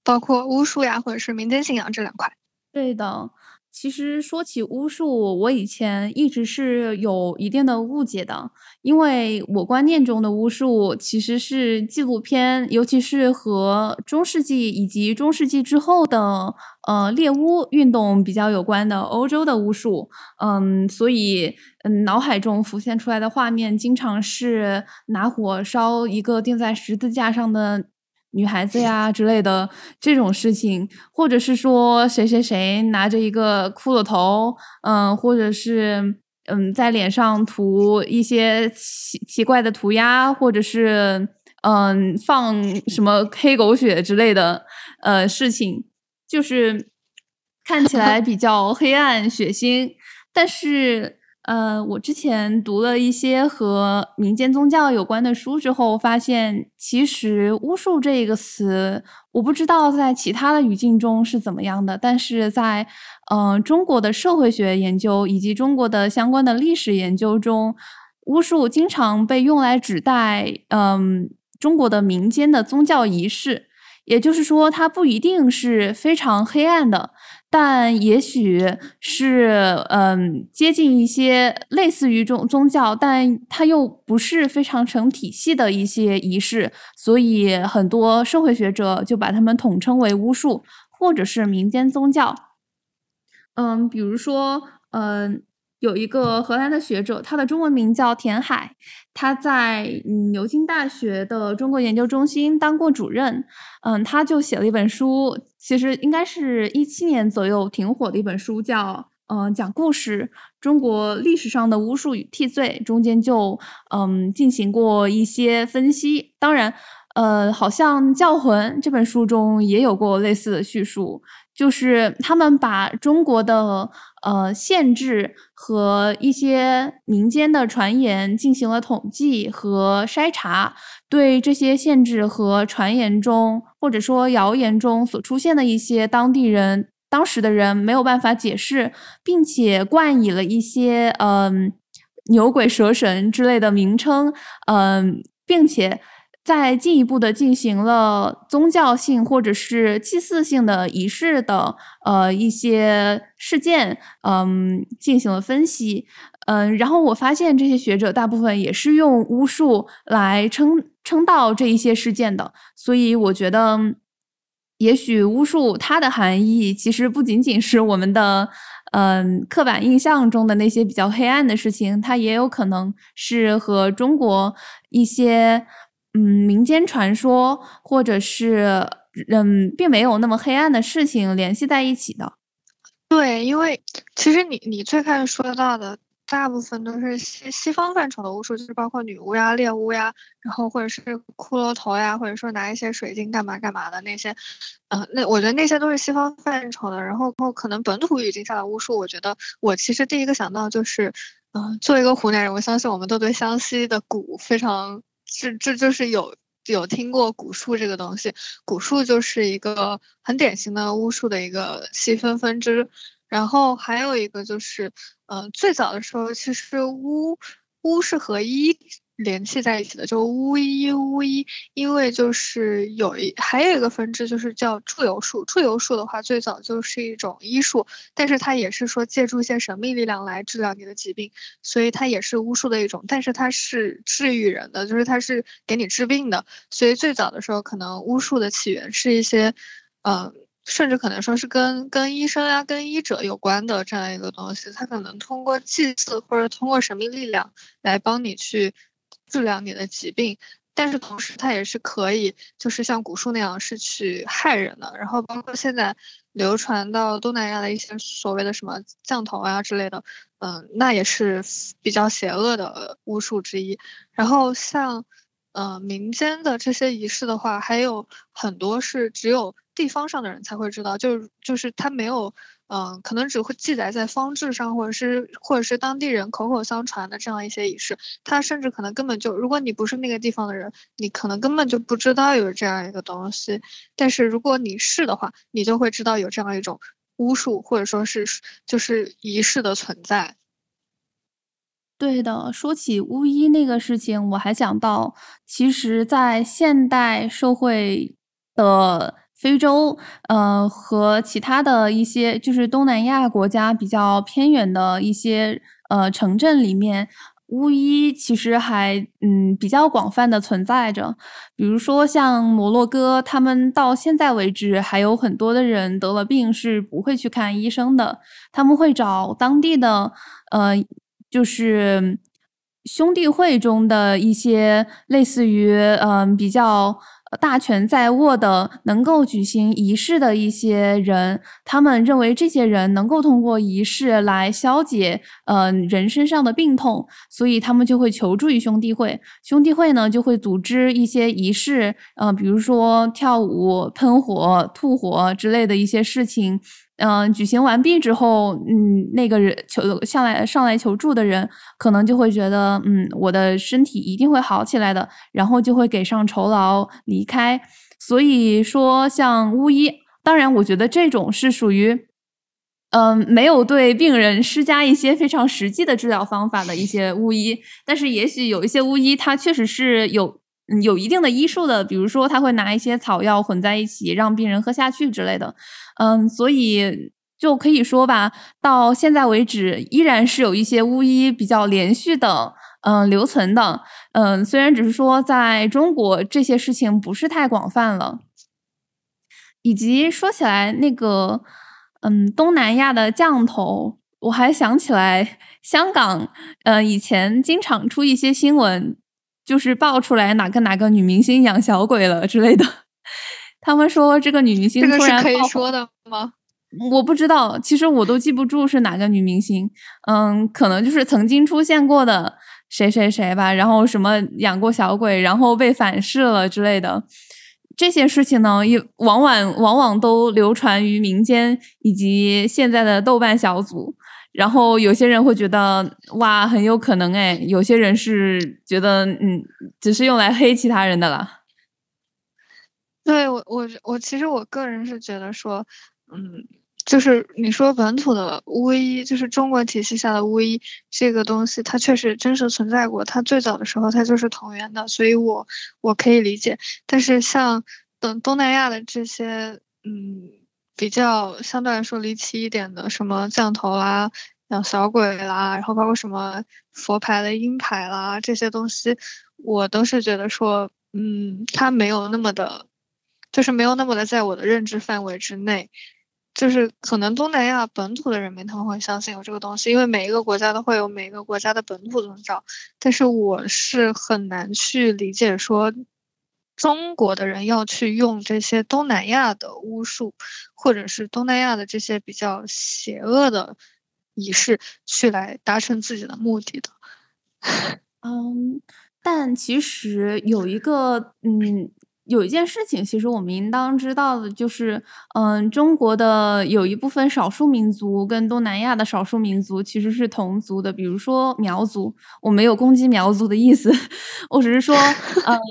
包括巫术呀，或者是民间信仰这两块。对的。其实说起巫术，我以前一直是有一定的误解的，因为我观念中的巫术其实是纪录片，尤其是和中世纪以及中世纪之后的呃猎巫运动比较有关的欧洲的巫术。嗯，所以嗯脑海中浮现出来的画面，经常是拿火烧一个钉在十字架上的。女孩子呀之类的这种事情，或者是说谁谁谁拿着一个骷髅头，嗯，或者是嗯在脸上涂一些奇奇怪的涂鸦，或者是嗯放什么黑狗血之类的呃事情，就是 看起来比较黑暗血腥，但是。呃，我之前读了一些和民间宗教有关的书之后，发现其实巫术这个词，我不知道在其他的语境中是怎么样的，但是在嗯中国的社会学研究以及中国的相关的历史研究中，巫术经常被用来指代嗯中国的民间的宗教仪式，也就是说，它不一定是非常黑暗的。但也许是嗯接近一些类似于宗宗教，但它又不是非常成体系的一些仪式，所以很多社会学者就把它们统称为巫术或者是民间宗教。嗯，比如说，嗯。有一个荷兰的学者，他的中文名叫田海，他在牛津大学的中国研究中心当过主任。嗯，他就写了一本书，其实应该是一七年左右挺火的一本书，叫《嗯讲故事：中国历史上的巫术与替罪》，中间就嗯进行过一些分析。当然，呃，好像《教魂》这本书中也有过类似的叙述。就是他们把中国的呃限制和一些民间的传言进行了统计和筛查，对这些限制和传言中或者说谣言中所出现的一些当地人当时的人没有办法解释，并且冠以了一些嗯牛鬼蛇神之类的名称，嗯，并且。在进一步的进行了宗教性或者是祭祀性的仪式的呃一些事件，嗯，进行了分析，嗯，然后我发现这些学者大部分也是用巫术来称称道这一些事件的，所以我觉得，也许巫术它的含义其实不仅仅是我们的嗯刻板印象中的那些比较黑暗的事情，它也有可能是和中国一些。嗯，民间传说或者是嗯，并没有那么黑暗的事情联系在一起的。对，因为其实你你最开始说到的大部分都是西西方范畴的巫术，就是包括女巫呀、猎巫呀，然后或者是骷髅头呀，或者说拿一些水晶干嘛干嘛的那些。嗯，那我觉得那些都是西方范畴的。然后后可能本土语境下的巫术，我觉得我其实第一个想到就是，嗯，作为一个湖南人，我相信我们都对湘西的蛊非常。这这就是有有听过古树这个东西，古树就是一个很典型的巫术的一个细分分支，然后还有一个就是，呃，最早的时候其实巫巫是和医。联系在一起的，就巫医巫医，因为就是有一还有一个分支，就是叫祝由术。祝由术的话，最早就是一种医术，但是它也是说借助一些神秘力量来治疗你的疾病，所以它也是巫术的一种，但是它是治愈人的，就是它是给你治病的。所以最早的时候，可能巫术的起源是一些，嗯。甚至可能说是跟跟医生呀、跟医者有关的这样一个东西，它可能通过祭祀或者通过神秘力量来帮你去。治疗你的疾病，但是同时它也是可以，就是像古树那样是去害人的。然后包括现在流传到东南亚的一些所谓的什么降头啊之类的，嗯，那也是比较邪恶的巫术之一。然后像，呃，民间的这些仪式的话，还有很多是只有地方上的人才会知道，就是就是他没有，嗯，可能只会记载在方志上，或者是或者是当地人口口相传的这样一些仪式。他甚至可能根本就，如果你不是那个地方的人，你可能根本就不知道有这样一个东西。但是如果你是的话，你就会知道有这样一种巫术，或者说是就是仪式的存在。对的，说起巫医那个事情，我还想到，其实，在现代社会的非洲，呃，和其他的一些就是东南亚国家比较偏远的一些呃城镇里面，巫医其实还嗯比较广泛的存在着。比如说像摩洛哥，他们到现在为止还有很多的人得了病是不会去看医生的，他们会找当地的呃。就是兄弟会中的一些类似于嗯比较大权在握的，能够举行仪式的一些人，他们认为这些人能够通过仪式来消解呃人身上的病痛，所以他们就会求助于兄弟会。兄弟会呢就会组织一些仪式，呃，比如说跳舞、喷火、吐火之类的一些事情。嗯，举行完毕之后，嗯，那个人求上来上来求助的人，可能就会觉得，嗯，我的身体一定会好起来的，然后就会给上酬劳离开。所以说，像巫医，当然，我觉得这种是属于，嗯，没有对病人施加一些非常实际的治疗方法的一些巫医。但是，也许有一些巫医，他确实是有有一定的医术的，比如说他会拿一些草药混在一起，让病人喝下去之类的。嗯，所以就可以说吧，到现在为止，依然是有一些巫医比较连续的，嗯，留存的。嗯，虽然只是说在中国这些事情不是太广泛了。以及说起来那个，嗯，东南亚的降头，我还想起来香港，嗯，以前经常出一些新闻，就是爆出来哪个哪个女明星养小鬼了之类的。他们说这个女明星突然可以说的吗？我不知道，其实我都记不住是哪个女明星。嗯，可能就是曾经出现过的谁谁谁吧。然后什么养过小鬼，然后被反噬了之类的这些事情呢，也往往往往都流传于民间以及现在的豆瓣小组。然后有些人会觉得哇，很有可能哎。有些人是觉得嗯，只是用来黑其他人的了。对我，我我其实我个人是觉得说，嗯，就是你说本土的巫医，就是中国体系下的巫医这个东西，它确实真实存在过。它最早的时候，它就是同源的，所以我我可以理解。但是像等东南亚的这些，嗯，比较相对来说离奇一点的，什么降头啦、养小鬼啦，然后包括什么佛牌的阴牌啦这些东西，我都是觉得说，嗯，它没有那么的。就是没有那么的在我的认知范围之内，就是可能东南亚本土的人民他们会相信有这个东西，因为每一个国家都会有每一个国家的本土宗教。但是我是很难去理解说，中国的人要去用这些东南亚的巫术，或者是东南亚的这些比较邪恶的仪式，去来达成自己的目的的。嗯，但其实有一个嗯。有一件事情，其实我们应当知道的，就是，嗯，中国的有一部分少数民族跟东南亚的少数民族其实是同族的，比如说苗族。我没有攻击苗族的意思，我只是说，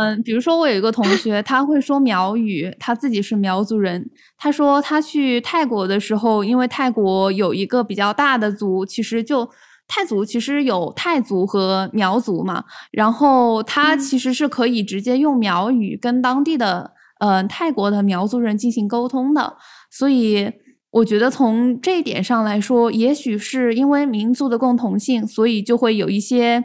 嗯，比如说我有一个同学，他会说苗语，他自己是苗族人。他说他去泰国的时候，因为泰国有一个比较大的族，其实就。泰族其实有泰族和苗族嘛，然后他其实是可以直接用苗语跟当地的呃泰国的苗族人进行沟通的，所以我觉得从这一点上来说，也许是因为民族的共同性，所以就会有一些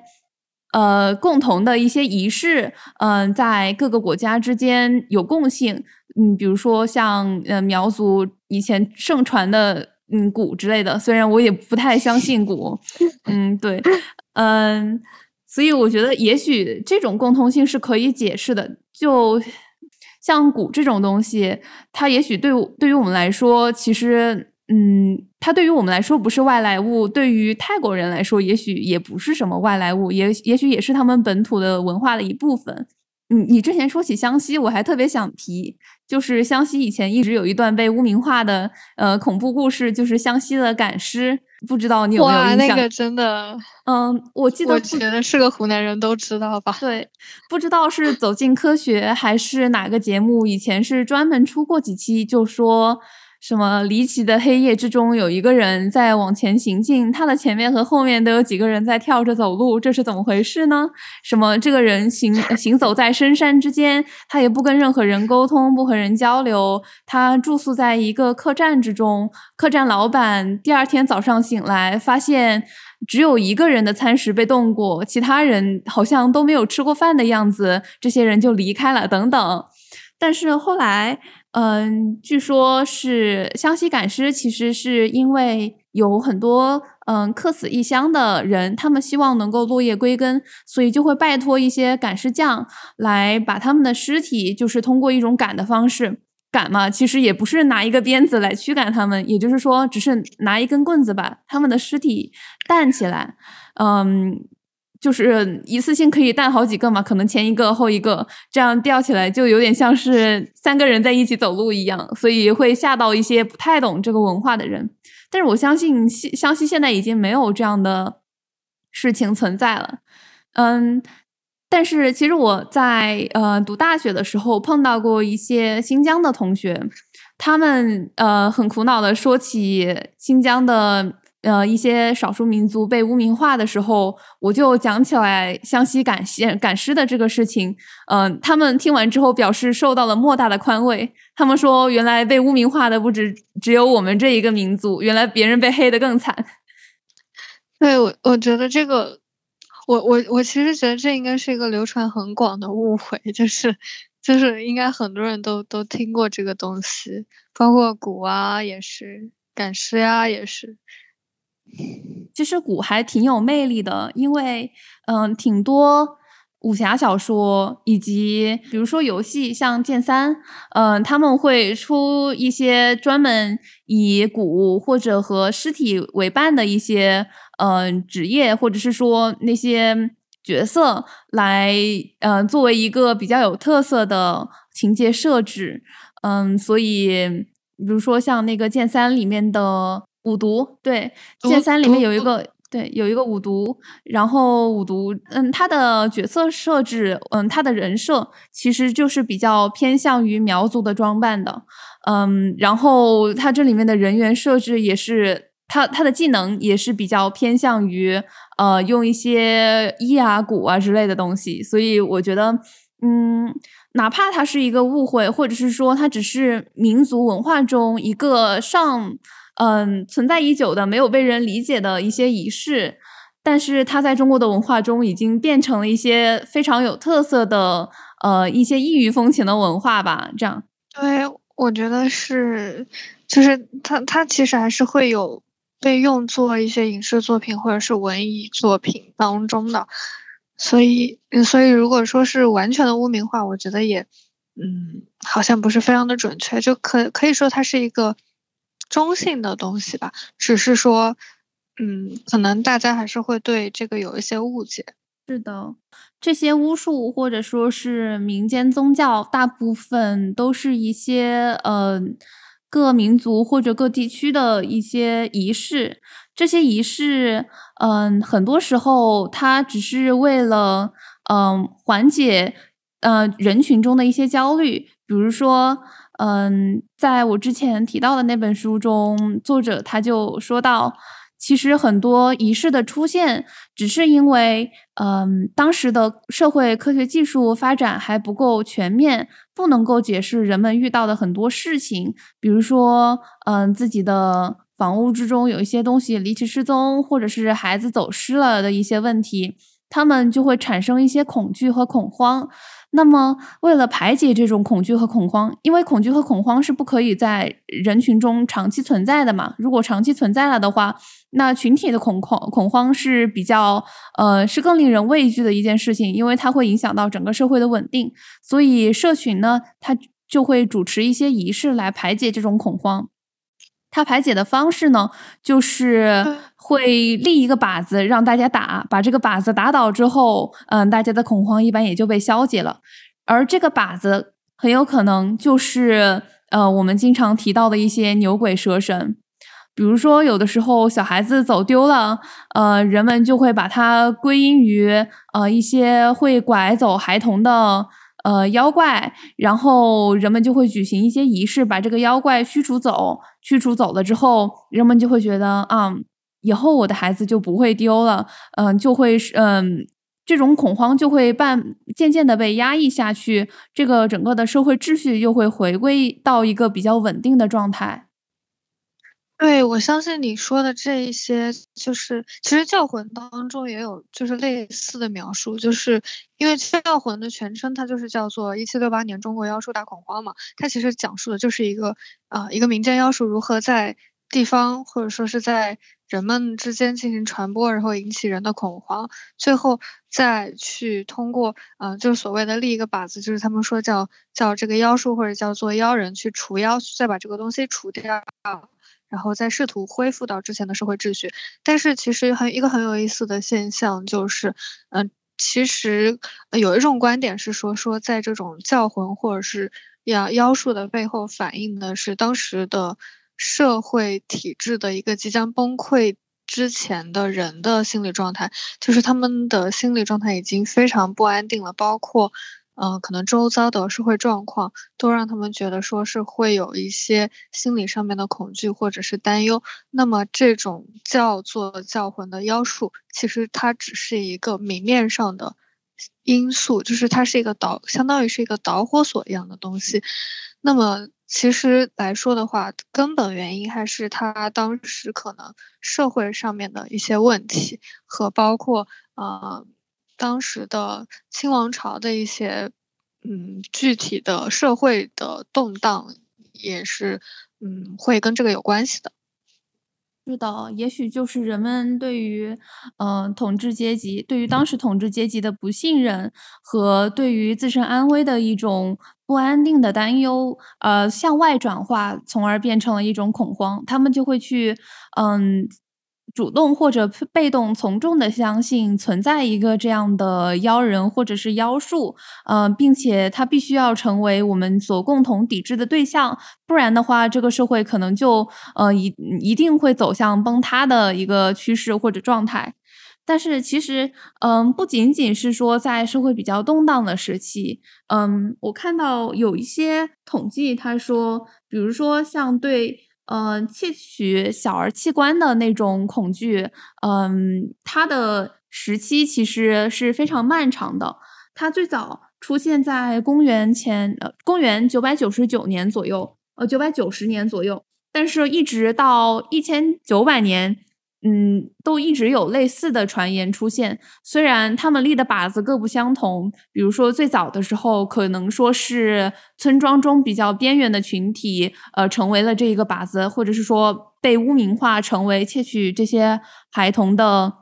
呃共同的一些仪式，嗯，在各个国家之间有共性，嗯，比如说像呃苗族以前盛传的。嗯，蛊之类的，虽然我也不太相信蛊，嗯，对，嗯，所以我觉得也许这种共通性是可以解释的。就像蛊这种东西，它也许对对于我们来说，其实，嗯，它对于我们来说不是外来物，对于泰国人来说，也许也不是什么外来物，也也许也是他们本土的文化的一部分。你你之前说起湘西，我还特别想提，就是湘西以前一直有一段被污名化的呃恐怖故事，就是湘西的赶尸，不知道你有没有印象？哇，那个真的，嗯，我记得，我觉得是个湖南人都知道吧？对，不知道是走进科学还是哪个节目，以前是专门出过几期，就说。什么离奇的黑夜之中，有一个人在往前行进，他的前面和后面都有几个人在跳着走路，这是怎么回事呢？什么这个人行行走在深山之间，他也不跟任何人沟通，不和人交流，他住宿在一个客栈之中，客栈老板第二天早上醒来，发现只有一个人的餐食被动过，其他人好像都没有吃过饭的样子，这些人就离开了，等等。但是后来。嗯，据说是湘西赶尸，其实是因为有很多嗯客死异乡的人，他们希望能够落叶归根，所以就会拜托一些赶尸匠来把他们的尸体，就是通过一种赶的方式赶嘛。其实也不是拿一个鞭子来驱赶他们，也就是说，只是拿一根棍子把他们的尸体担起来，嗯。就是一次性可以带好几个嘛，可能前一个后一个，这样吊起来就有点像是三个人在一起走路一样，所以会吓到一些不太懂这个文化的人。但是我相信西湘西现在已经没有这样的事情存在了。嗯，但是其实我在呃读大学的时候碰到过一些新疆的同学，他们呃很苦恼的说起新疆的。呃，一些少数民族被污名化的时候，我就讲起来湘西赶尸赶尸的这个事情。嗯，他们听完之后表示受到了莫大的宽慰。他们说，原来被污名化的不止只有我们这一个民族，原来别人被黑的更惨。对，我我觉得这个，我我我其实觉得这应该是一个流传很广的误会，就是就是应该很多人都都听过这个东西，包括古啊也是赶尸呀也是。其实古还挺有魅力的，因为嗯，挺多武侠小说以及比如说游戏，像剑三，嗯，他们会出一些专门以古或者和尸体为伴的一些嗯职业，或者是说那些角色来嗯作为一个比较有特色的情节设置，嗯，所以比如说像那个剑三里面的。五毒对剑三里面有一个对有一个五毒，然后五毒嗯，他的角色设置嗯，他的人设其实就是比较偏向于苗族的装扮的，嗯，然后他这里面的人员设置也是他他的技能也是比较偏向于呃用一些衣啊鼓啊之类的东西，所以我觉得嗯，哪怕它是一个误会，或者是说它只是民族文化中一个上。嗯，存在已久的、没有被人理解的一些仪式，但是它在中国的文化中已经变成了一些非常有特色的呃一些异域风情的文化吧。这样，对，我觉得是，就是它它其实还是会有被用作一些影视作品或者是文艺作品当中的，所以所以如果说是完全的污名化，我觉得也嗯好像不是非常的准确，就可可以说它是一个。中性的东西吧，只是说，嗯，可能大家还是会对这个有一些误解。是的，这些巫术或者说是民间宗教，大部分都是一些呃各民族或者各地区的一些仪式。这些仪式，嗯，很多时候它只是为了嗯缓解呃人群中的一些焦虑，比如说。嗯，在我之前提到的那本书中，作者他就说到，其实很多仪式的出现，只是因为，嗯，当时的社会科学技术发展还不够全面，不能够解释人们遇到的很多事情，比如说，嗯，自己的房屋之中有一些东西离奇失踪，或者是孩子走失了的一些问题，他们就会产生一些恐惧和恐慌。那么，为了排解这种恐惧和恐慌，因为恐惧和恐慌是不可以在人群中长期存在的嘛。如果长期存在了的话，那群体的恐恐恐慌是比较呃是更令人畏惧的一件事情，因为它会影响到整个社会的稳定。所以，社群呢，它就会主持一些仪式来排解这种恐慌。它排解的方式呢，就是会立一个靶子让大家打，把这个靶子打倒之后，嗯，大家的恐慌一般也就被消解了。而这个靶子很有可能就是呃我们经常提到的一些牛鬼蛇神。比如说，有的时候小孩子走丢了，呃，人们就会把它归因于呃一些会拐走孩童的呃妖怪，然后人们就会举行一些仪式，把这个妖怪驱逐走。驱逐走了之后，人们就会觉得啊，以后我的孩子就不会丢了，嗯，就会是嗯，这种恐慌就会半渐渐的被压抑下去，这个整个的社会秩序又会回归到一个比较稳定的状态。对，我相信你说的这一些，就是其实教魂当中也有就是类似的描述，就是因为教魂的全称它就是叫做一七六八年中国妖术大恐慌嘛，它其实讲述的就是一个啊一个民间妖术如何在地方或者说是在人们之间进行传播，然后引起人的恐慌，最后再去通过啊就是所谓的立一个靶子，就是他们说叫叫这个妖术或者叫做妖人去除妖，再把这个东西除掉。然后再试图恢复到之前的社会秩序，但是其实很一个很有意思的现象就是，嗯，其实有一种观点是说，说在这种教魂或者是妖妖术的背后，反映的是当时的社会体制的一个即将崩溃之前的人的心理状态，就是他们的心理状态已经非常不安定了，包括。嗯，可能周遭的社会状况都让他们觉得说是会有一些心理上面的恐惧或者是担忧。那么这种叫做教魂的妖术，其实它只是一个明面上的因素，就是它是一个导，相当于是一个导火索一样的东西。那么其实来说的话，根本原因还是他当时可能社会上面的一些问题和包括呃。当时的清王朝的一些，嗯，具体的社会的动荡也是，嗯，会跟这个有关系的。是的，也许就是人们对于，呃，统治阶级，对于当时统治阶级的不信任和对于自身安危的一种不安定的担忧，呃，向外转化，从而变成了一种恐慌，他们就会去，嗯。主动或者被动从众的相信存在一个这样的妖人或者是妖术，呃，并且他必须要成为我们所共同抵制的对象，不然的话，这个社会可能就呃一一定会走向崩塌的一个趋势或者状态。但是其实，嗯，不仅仅是说在社会比较动荡的时期，嗯，我看到有一些统计，他说，比如说像对。嗯，窃取小儿器官的那种恐惧，嗯，它的时期其实是非常漫长的。它最早出现在公元前，呃，公元九百九十九年左右，呃，九百九十年左右，但是一直到一千九百年。嗯，都一直有类似的传言出现，虽然他们立的靶子各不相同。比如说，最早的时候可能说是村庄中比较边缘的群体，呃，成为了这一个靶子，或者是说被污名化成为窃取这些孩童的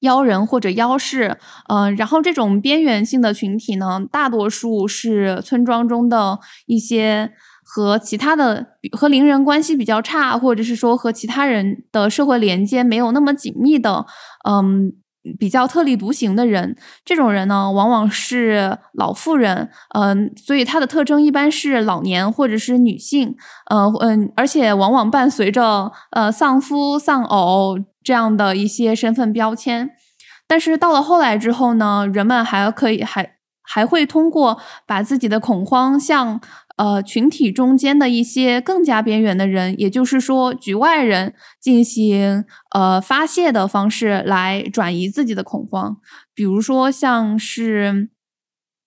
妖人或者妖士。嗯，然后这种边缘性的群体呢，大多数是村庄中的一些。和其他的和邻人关系比较差，或者是说和其他人的社会连接没有那么紧密的，嗯，比较特立独行的人，这种人呢，往往是老妇人，嗯，所以他的特征一般是老年或者是女性，嗯，嗯，而且往往伴随着呃丧夫丧偶这样的一些身份标签。但是到了后来之后呢，人们还可以还还会通过把自己的恐慌向。呃，群体中间的一些更加边缘的人，也就是说局外人，进行呃发泄的方式来转移自己的恐慌。比如说，像是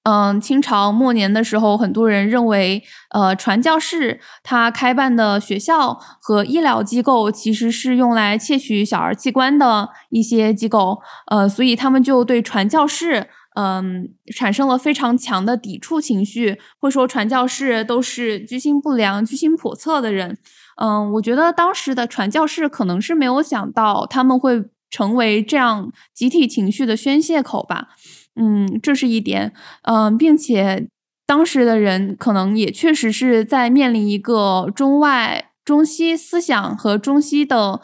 嗯清朝末年的时候，很多人认为，呃传教士他开办的学校和医疗机构其实是用来窃取小儿器官的一些机构，呃，所以他们就对传教士。嗯，产生了非常强的抵触情绪，会说传教士都是居心不良、居心叵测的人。嗯，我觉得当时的传教士可能是没有想到他们会成为这样集体情绪的宣泄口吧。嗯，这是一点。嗯，并且当时的人可能也确实是在面临一个中外、中西思想和中西的。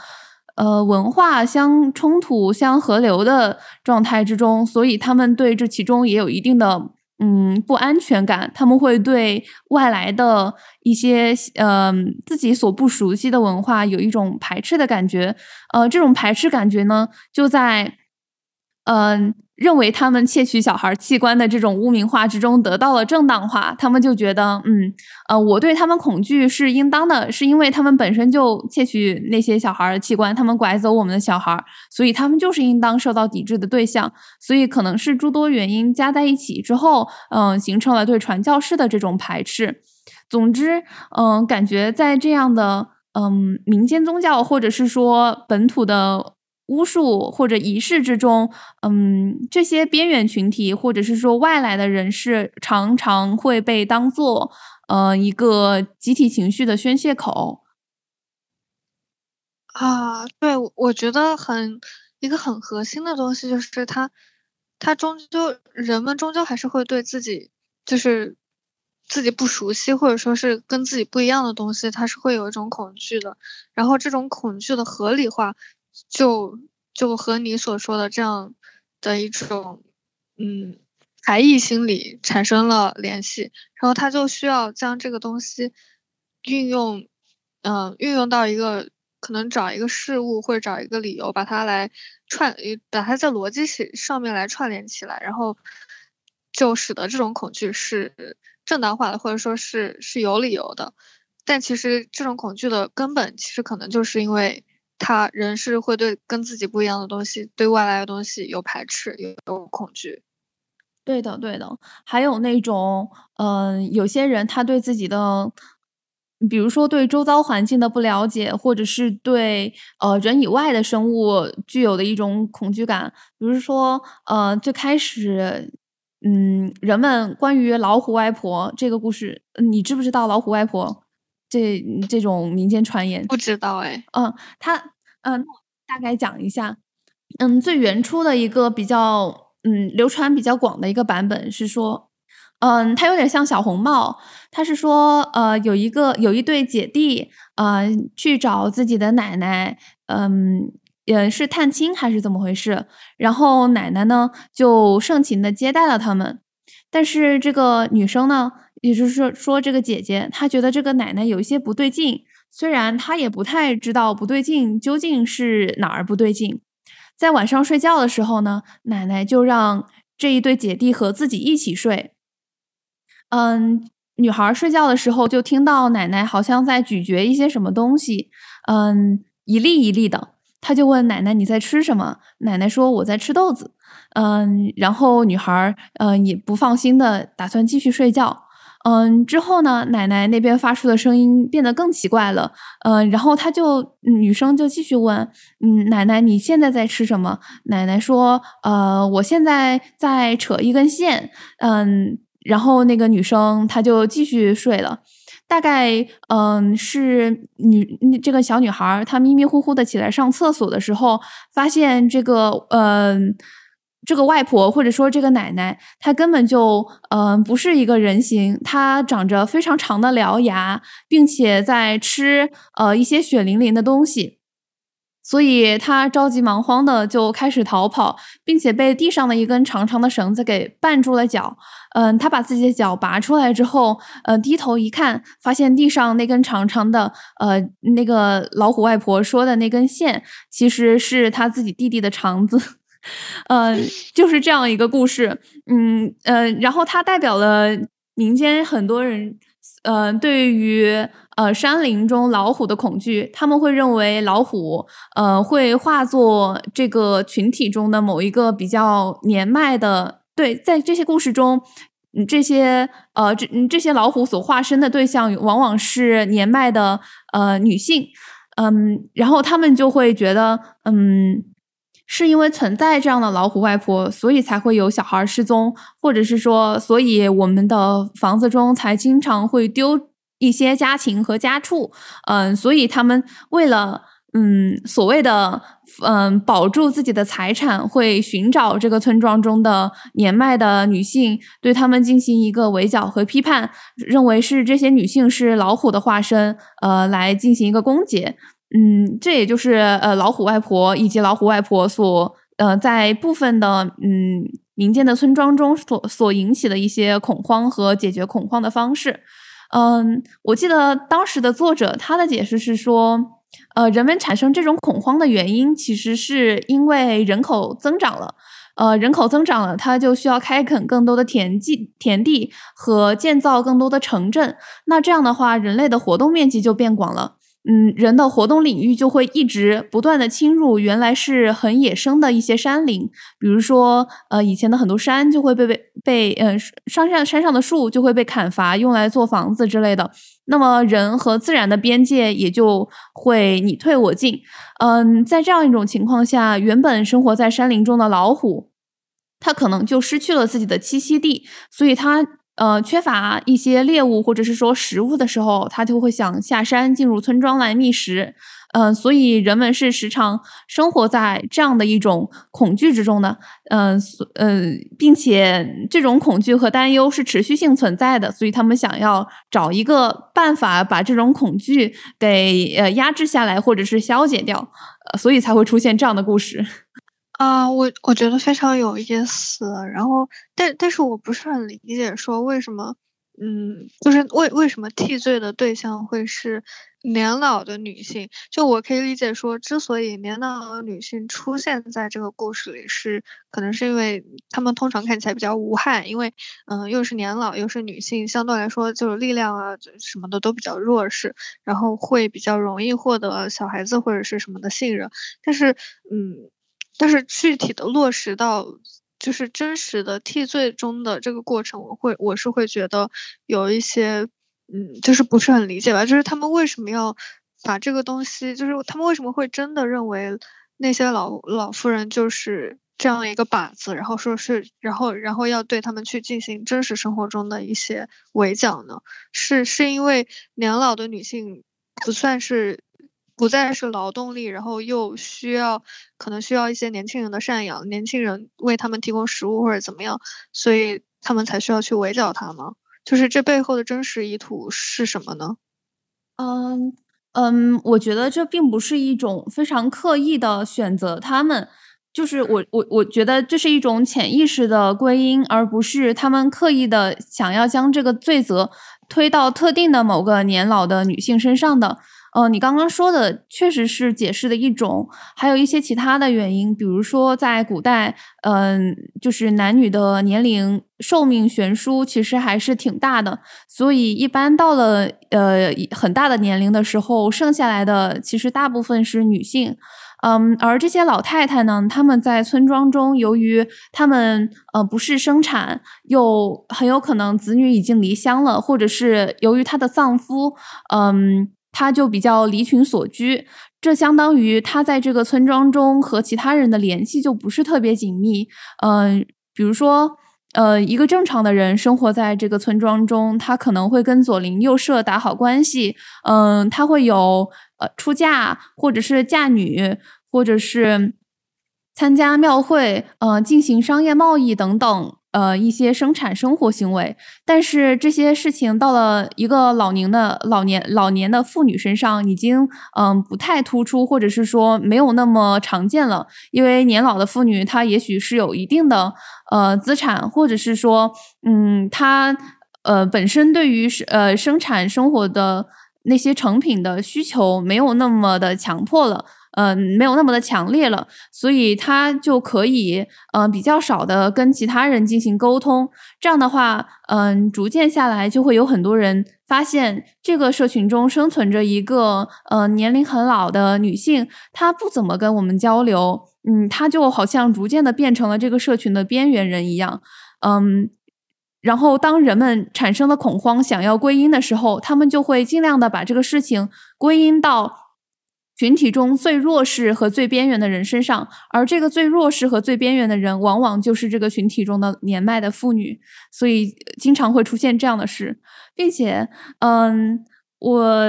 呃，文化相冲突、相合流的状态之中，所以他们对这其中也有一定的嗯不安全感，他们会对外来的一些呃自己所不熟悉的文化有一种排斥的感觉。呃，这种排斥感觉呢，就在嗯。认为他们窃取小孩器官的这种污名化之中得到了正当化，他们就觉得，嗯，呃，我对他们恐惧是应当的，是因为他们本身就窃取那些小孩的器官，他们拐走我们的小孩，所以他们就是应当受到抵制的对象。所以可能是诸多原因加在一起之后，嗯，形成了对传教士的这种排斥。总之，嗯，感觉在这样的嗯民间宗教或者是说本土的。巫术或者仪式之中，嗯，这些边缘群体或者是说外来的人士，常常会被当做呃一个集体情绪的宣泄口。啊，对，我觉得很一个很核心的东西就是它，它终究人们终究还是会对自己就是自己不熟悉或者说是跟自己不一样的东西，它是会有一种恐惧的。然后这种恐惧的合理化。就就和你所说的这样的一种，嗯，才艺心理产生了联系，然后他就需要将这个东西运用，嗯，运用到一个可能找一个事物或者找一个理由，把它来串，把它在逻辑上上面来串联起来，然后就使得这种恐惧是正当化的，或者说是是有理由的。但其实这种恐惧的根本，其实可能就是因为。他人是会对跟自己不一样的东西，对外来的东西有排斥，有有恐惧。对的，对的。还有那种，嗯，有些人他对自己的，比如说对周遭环境的不了解，或者是对呃人以外的生物具有的一种恐惧感。比如说，呃，最开始，嗯，人们关于老虎外婆这个故事，你知不知道老虎外婆？这这种民间传言。不知道哎，嗯，他嗯，大概讲一下，嗯，最原初的一个比较嗯流传比较广的一个版本是说，嗯，它有点像小红帽，他是说呃有一个有一对姐弟呃去找自己的奶奶，嗯，也是探亲还是怎么回事，然后奶奶呢就盛情的接待了他们，但是这个女生呢。也就是说，说这个姐姐她觉得这个奶奶有一些不对劲，虽然她也不太知道不对劲究竟是哪儿不对劲。在晚上睡觉的时候呢，奶奶就让这一对姐弟和自己一起睡。嗯，女孩睡觉的时候就听到奶奶好像在咀嚼一些什么东西，嗯，一粒一粒的。她就问奶奶你在吃什么？奶奶说我在吃豆子。嗯，然后女孩嗯也不放心的打算继续睡觉。嗯，之后呢，奶奶那边发出的声音变得更奇怪了。嗯，然后她就女生就继续问，嗯，奶奶你现在在吃什么？奶奶说，呃，我现在在扯一根线。嗯，然后那个女生她就继续睡了。大概，嗯，是女这个小女孩她迷迷糊糊的起来上厕所的时候，发现这个，嗯。这个外婆或者说这个奶奶，她根本就嗯不是一个人形，她长着非常长的獠牙，并且在吃呃一些血淋淋的东西，所以她着急忙慌的就开始逃跑，并且被地上的一根长长的绳子给绊住了脚。嗯，她把自己的脚拔出来之后，呃低头一看，发现地上那根长长的呃那个老虎外婆说的那根线，其实是她自己弟弟的肠子。呃，就是这样一个故事，嗯呃，然后它代表了民间很多人，呃，对于呃山林中老虎的恐惧，他们会认为老虎，呃，会化作这个群体中的某一个比较年迈的，对，在这些故事中，这些呃这这些老虎所化身的对象往往是年迈的呃女性，嗯，然后他们就会觉得，嗯。是因为存在这样的老虎外婆，所以才会有小孩失踪，或者是说，所以我们的房子中才经常会丢一些家禽和家畜。嗯，所以他们为了嗯所谓的嗯保住自己的财产，会寻找这个村庄中的年迈的女性，对他们进行一个围剿和批判，认为是这些女性是老虎的化身，呃，来进行一个攻讦。嗯，这也就是呃老虎外婆以及老虎外婆所呃在部分的嗯民间的村庄中所所引起的一些恐慌和解决恐慌的方式。嗯，我记得当时的作者他的解释是说，呃，人们产生这种恐慌的原因，其实是因为人口增长了。呃，人口增长了，它就需要开垦更多的田地、田地和建造更多的城镇。那这样的话，人类的活动面积就变广了。嗯，人的活动领域就会一直不断的侵入原来是很野生的一些山林，比如说，呃，以前的很多山就会被被被，呃，山上山上的树就会被砍伐，用来做房子之类的。那么，人和自然的边界也就会你退我进。嗯，在这样一种情况下，原本生活在山林中的老虎，它可能就失去了自己的栖息地，所以它。呃，缺乏一些猎物或者是说食物的时候，他就会想下山进入村庄来觅食。嗯，所以人们是时常生活在这样的一种恐惧之中的。嗯，嗯，并且这种恐惧和担忧是持续性存在的，所以他们想要找一个办法把这种恐惧给呃压制下来，或者是消解掉。呃，所以才会出现这样的故事。啊，我我觉得非常有意思，然后，但但是我不是很理解，说为什么，嗯，就是为为什么替罪的对象会是年老的女性？就我可以理解说，之所以年老的女性出现在这个故事里，是可能是因为她们通常看起来比较无害，因为，嗯，又是年老又是女性，相对来说就是力量啊什么的都比较弱势，然后会比较容易获得小孩子或者是什么的信任，但是，嗯。但是具体的落实到就是真实的替罪中的这个过程，我会我是会觉得有一些，嗯，就是不是很理解吧？就是他们为什么要把这个东西，就是他们为什么会真的认为那些老老妇人就是这样一个靶子，然后说是，然后然后要对他们去进行真实生活中的一些围剿呢？是是因为年老的女性不算是。不再是劳动力，然后又需要可能需要一些年轻人的赡养，年轻人为他们提供食物或者怎么样，所以他们才需要去围剿他吗？就是这背后的真实意图是什么呢？嗯嗯，我觉得这并不是一种非常刻意的选择，他们就是我我我觉得这是一种潜意识的归因，而不是他们刻意的想要将这个罪责推到特定的某个年老的女性身上的。呃，你刚刚说的确实是解释的一种，还有一些其他的原因，比如说在古代，嗯，就是男女的年龄寿命悬殊其实还是挺大的，所以一般到了呃很大的年龄的时候，剩下来的其实大部分是女性，嗯，而这些老太太呢，她们在村庄中，由于她们呃不是生产，又很有可能子女已经离乡了，或者是由于她的丧夫，嗯。他就比较离群所居，这相当于他在这个村庄中和其他人的联系就不是特别紧密。嗯，比如说，呃，一个正常的人生活在这个村庄中，他可能会跟左邻右舍打好关系。嗯，他会有呃出嫁，或者是嫁女，或者是参加庙会，呃，进行商业贸易等等。呃，一些生产生活行为，但是这些事情到了一个老年的老年老年的妇女身上，已经嗯不太突出，或者是说没有那么常见了。因为年老的妇女，她也许是有一定的呃资产，或者是说嗯她呃本身对于呃生产生活的那些成品的需求没有那么的强迫了。嗯，没有那么的强烈了，所以他就可以，嗯，比较少的跟其他人进行沟通。这样的话，嗯，逐渐下来就会有很多人发现这个社群中生存着一个，呃，年龄很老的女性，她不怎么跟我们交流，嗯，她就好像逐渐的变成了这个社群的边缘人一样，嗯，然后当人们产生了恐慌，想要归因的时候，他们就会尽量的把这个事情归因到。群体中最弱势和最边缘的人身上，而这个最弱势和最边缘的人，往往就是这个群体中的年迈的妇女，所以经常会出现这样的事，并且，嗯，我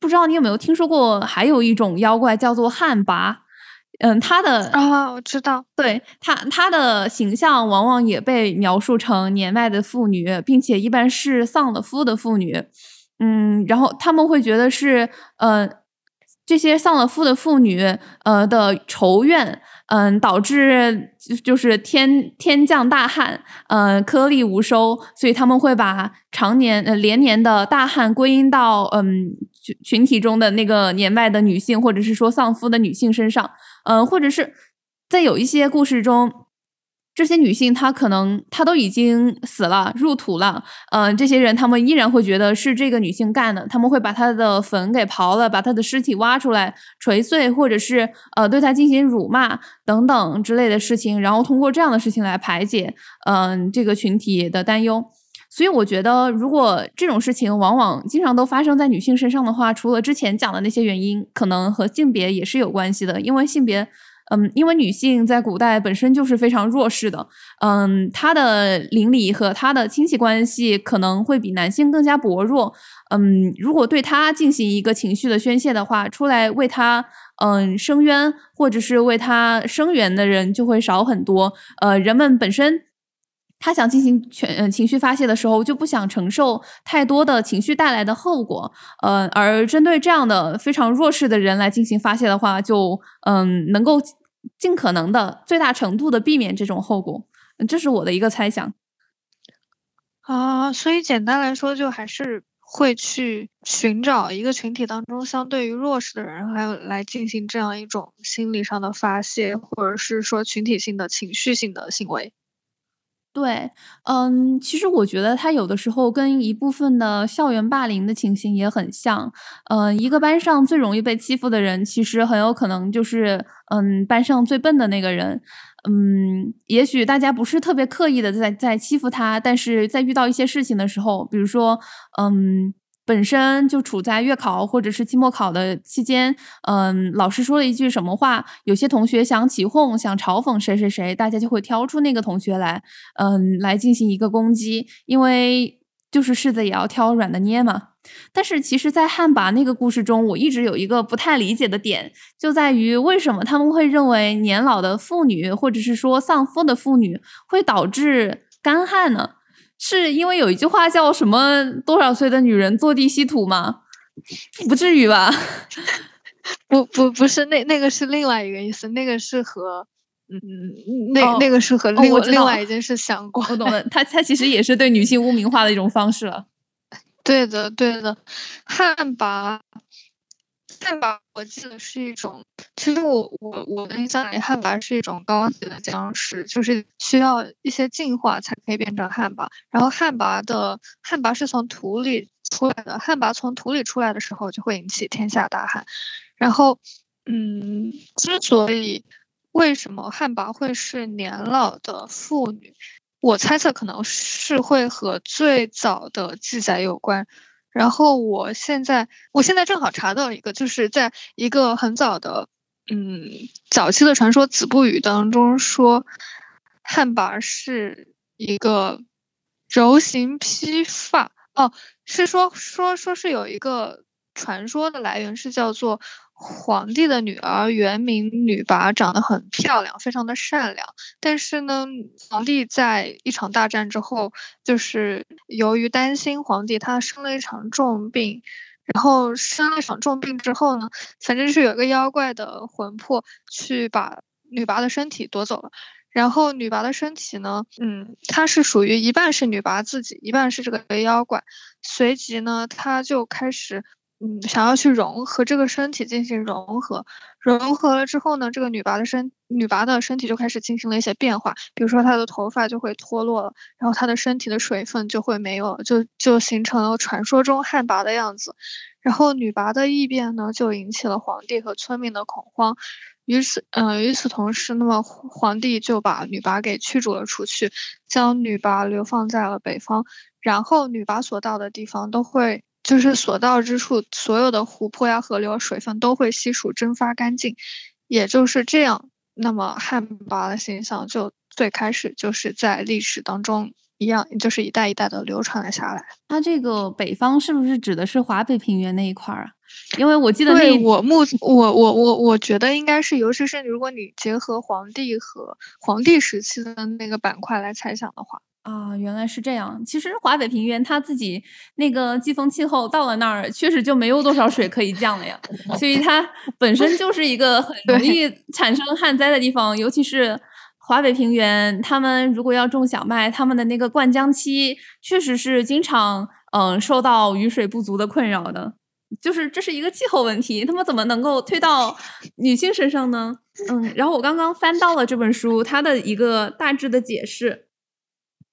不知道你有没有听说过，还有一种妖怪叫做旱魃，嗯，他的啊，我知道，对他，他的形象往往也被描述成年迈的妇女，并且一般是丧了夫的妇女，嗯，然后他们会觉得是，呃。这些丧了夫的妇女，呃的仇怨，嗯，导致就是天天降大旱，呃，颗粒无收，所以他们会把常年呃连年的大旱归因到嗯群群体中的那个年迈的女性，或者是说丧夫的女性身上，嗯，或者是在有一些故事中。这些女性，她可能她都已经死了，入土了。嗯，这些人他们依然会觉得是这个女性干的，他们会把她的坟给刨了，把她的尸体挖出来锤碎，或者是呃对她进行辱骂等等之类的事情，然后通过这样的事情来排解嗯这个群体的担忧。所以我觉得，如果这种事情往往经常都发生在女性身上的话，除了之前讲的那些原因，可能和性别也是有关系的，因为性别。嗯，因为女性在古代本身就是非常弱势的，嗯，她的邻里和她的亲戚关系可能会比男性更加薄弱，嗯，如果对她进行一个情绪的宣泄的话，出来为她嗯伸冤或者是为她声援的人就会少很多，呃，人们本身。他想进行全情绪发泄的时候，就不想承受太多的情绪带来的后果，呃，而针对这样的非常弱势的人来进行发泄的话，就嗯，能够尽可能的最大程度的避免这种后果，这是我的一个猜想。啊，所以简单来说，就还是会去寻找一个群体当中相对于弱势的人，还有来进行这样一种心理上的发泄，或者是说群体性的情绪性的行为。对，嗯，其实我觉得他有的时候跟一部分的校园霸凌的情形也很像。嗯，一个班上最容易被欺负的人，其实很有可能就是嗯班上最笨的那个人。嗯，也许大家不是特别刻意的在在欺负他，但是在遇到一些事情的时候，比如说嗯。本身就处在月考或者是期末考的期间，嗯，老师说了一句什么话，有些同学想起哄，想嘲讽谁谁谁，大家就会挑出那个同学来，嗯，来进行一个攻击，因为就是柿子也要挑软的捏嘛。但是其实，在汉魃那个故事中，我一直有一个不太理解的点，就在于为什么他们会认为年老的妇女，或者是说丧夫的妇女，会导致干旱呢？是因为有一句话叫什么“多少岁的女人坐地吸土”吗？不至于吧？不不不是那那个是另外一个意思，那个是和嗯那那个是和另另外一件事相关。我懂了，他他其实也是对女性污名化的一种方式了。对的对的，汉魃。汉魃，我记得是一种，其实我我我的印象里，汉魃是一种高级的僵尸，就是需要一些进化才可以变成汉魃。然后汉魃的汉魃是从土里出来的，汉魃从土里出来的时候就会引起天下大旱。然后，嗯，之所以为什么汉魃会是年老的妇女，我猜测可能是会和最早的记载有关。然后我现在，我现在正好查到一个，就是在一个很早的，嗯，早期的传说《子不语》当中说，汉魃是一个柔形披发，哦，是说说说是有一个传说的来源是叫做。皇帝的女儿原名女魃，长得很漂亮，非常的善良。但是呢，皇帝在一场大战之后，就是由于担心皇帝他生了一场重病，然后生了一场重病之后呢，反正是有一个妖怪的魂魄去把女魃的身体夺走了。然后女魃的身体呢，嗯，它是属于一半是女魃自己，一半是这个妖怪。随即呢，他就开始。嗯，想要去融合这个身体进行融合，融合了之后呢，这个女魃的身女魃的身体就开始进行了一些变化，比如说她的头发就会脱落了，然后她的身体的水分就会没有了，就就形成了传说中旱魃的样子。然后女魃的异变呢，就引起了皇帝和村民的恐慌。与此，嗯，与此同时，那么皇帝就把女魃给驱逐了出去，将女魃流放在了北方。然后女魃所到的地方都会。就是所到之处，所有的湖泊呀、河流水分都会悉数蒸发干净，也就是这样。那么旱魃的形象就最开始就是在历史当中一样，就是一代一代的流传了下来。它这个北方是不是指的是华北平原那一块儿啊？因为我记得那我目我我我我觉得应该是，尤其是如果你结合黄帝和黄帝时期的那个板块来猜想的话。啊，原来是这样。其实华北平原它自己那个季风气候到了那儿，确实就没有多少水可以降了呀。所以它本身就是一个很容易产生旱灾的地方。尤其是华北平原，他们如果要种小麦，他们的那个灌浆期确实是经常嗯受到雨水不足的困扰的。就是这是一个气候问题，他们怎么能够推到女性身上呢？嗯，然后我刚刚翻到了这本书，它的一个大致的解释。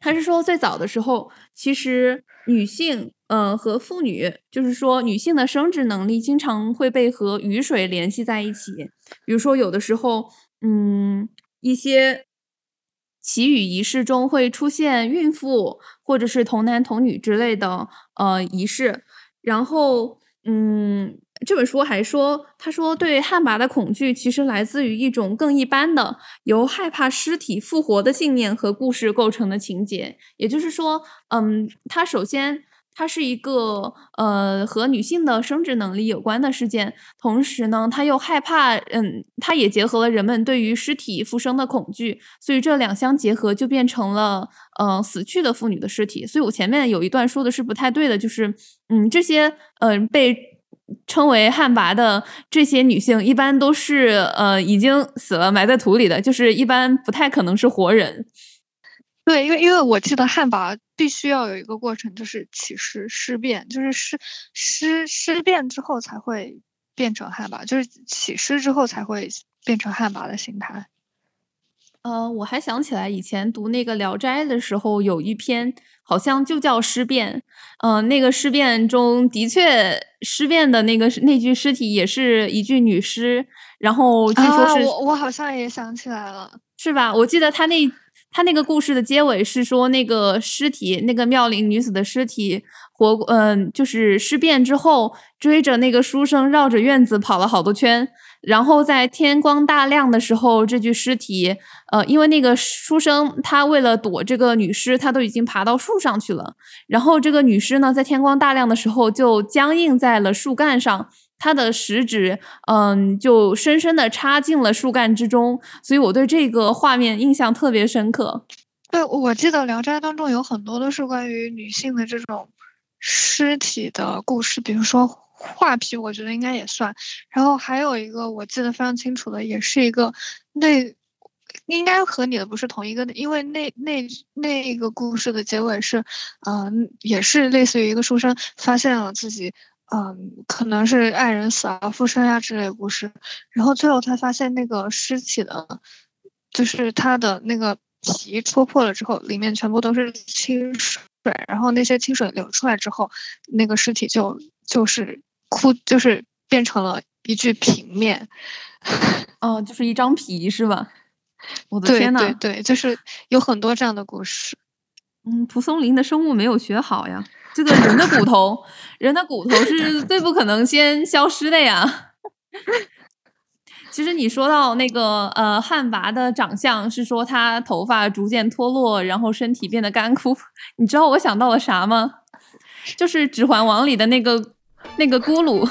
他是说，最早的时候，其实女性，呃，和妇女，就是说，女性的生殖能力经常会被和雨水联系在一起。比如说，有的时候，嗯，一些祈雨仪式中会出现孕妇，或者是童男童女之类的，呃，仪式。然后，嗯。这本书还说，他说对旱魃的恐惧其实来自于一种更一般的由害怕尸体复活的信念和故事构成的情节。也就是说，嗯，它首先它是一个呃和女性的生殖能力有关的事件，同时呢，他又害怕，嗯，它也结合了人们对于尸体复生的恐惧，所以这两相结合就变成了呃死去的妇女的尸体。所以我前面有一段说的是不太对的，就是嗯这些嗯被。称为旱魃的这些女性，一般都是呃已经死了埋在土里的，就是一般不太可能是活人。对，因为因为我记得旱魃必须要有一个过程，就是起尸尸变，就是尸尸尸变之后才会变成旱魃，就是起尸之后才会变成旱魃的形态。呃，我还想起来以前读那个《聊斋》的时候，有一篇好像就叫尸变。嗯，那个尸变中的确尸变的那个那具尸体也是一具女尸，然后据说是我我好像也想起来了，是吧？我记得他那他那个故事的结尾是说那个尸体，那个妙龄女子的尸体活，嗯，就是尸变之后追着那个书生绕着院子跑了好多圈。然后在天光大亮的时候，这具尸体，呃，因为那个书生他为了躲这个女尸，他都已经爬到树上去了。然后这个女尸呢，在天光大亮的时候就僵硬在了树干上，她的食指，嗯，就深深的插进了树干之中。所以我对这个画面印象特别深刻。对，我记得《聊斋》当中有很多都是关于女性的这种尸体的故事，比如说。画皮我觉得应该也算，然后还有一个我记得非常清楚的，也是一个那应该和你的不是同一个的，因为那那那个故事的结尾是，嗯，也是类似于一个书生发现了自己，嗯，可能是爱人死而复生呀之类的故事，然后最后他发现那个尸体的，就是他的那个皮戳破了之后，里面全部都是清水，然后那些清水流出来之后，那个尸体就就是。枯就是变成了一具平面，哦，就是一张皮是吧？我的天呐，对对，就是有很多这样的故事。嗯，蒲松龄的生物没有学好呀。这个人的骨头，人的骨头是最不可能先消失的呀。其实你说到那个呃旱魃的长相，是说他头发逐渐脱落，然后身体变得干枯。你知道我想到了啥吗？就是《指环王》里的那个。那个咕噜，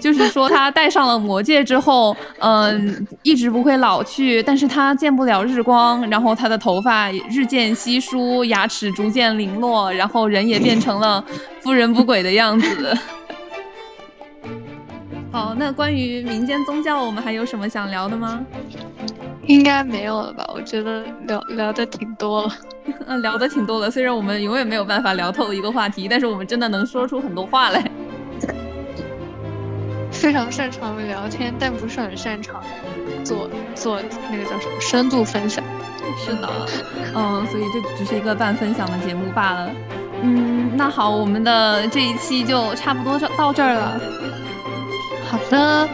就是说他戴上了魔戒之后，嗯，一直不会老去，但是他见不了日光，然后他的头发日渐稀疏，牙齿逐渐零落，然后人也变成了 不人不鬼的样子。好，那关于民间宗教，我们还有什么想聊的吗？应该没有了吧？我觉得聊聊的挺多了，嗯，聊的挺多了。虽然我们永远没有办法聊透一个话题，但是我们真的能说出很多话来。非常擅长聊天，但不是很擅长做做那个叫什么深度分享。是的，嗯，所以这只是一个半分享的节目罢了。嗯，那好，我们的这一期就差不多到这儿了。好的。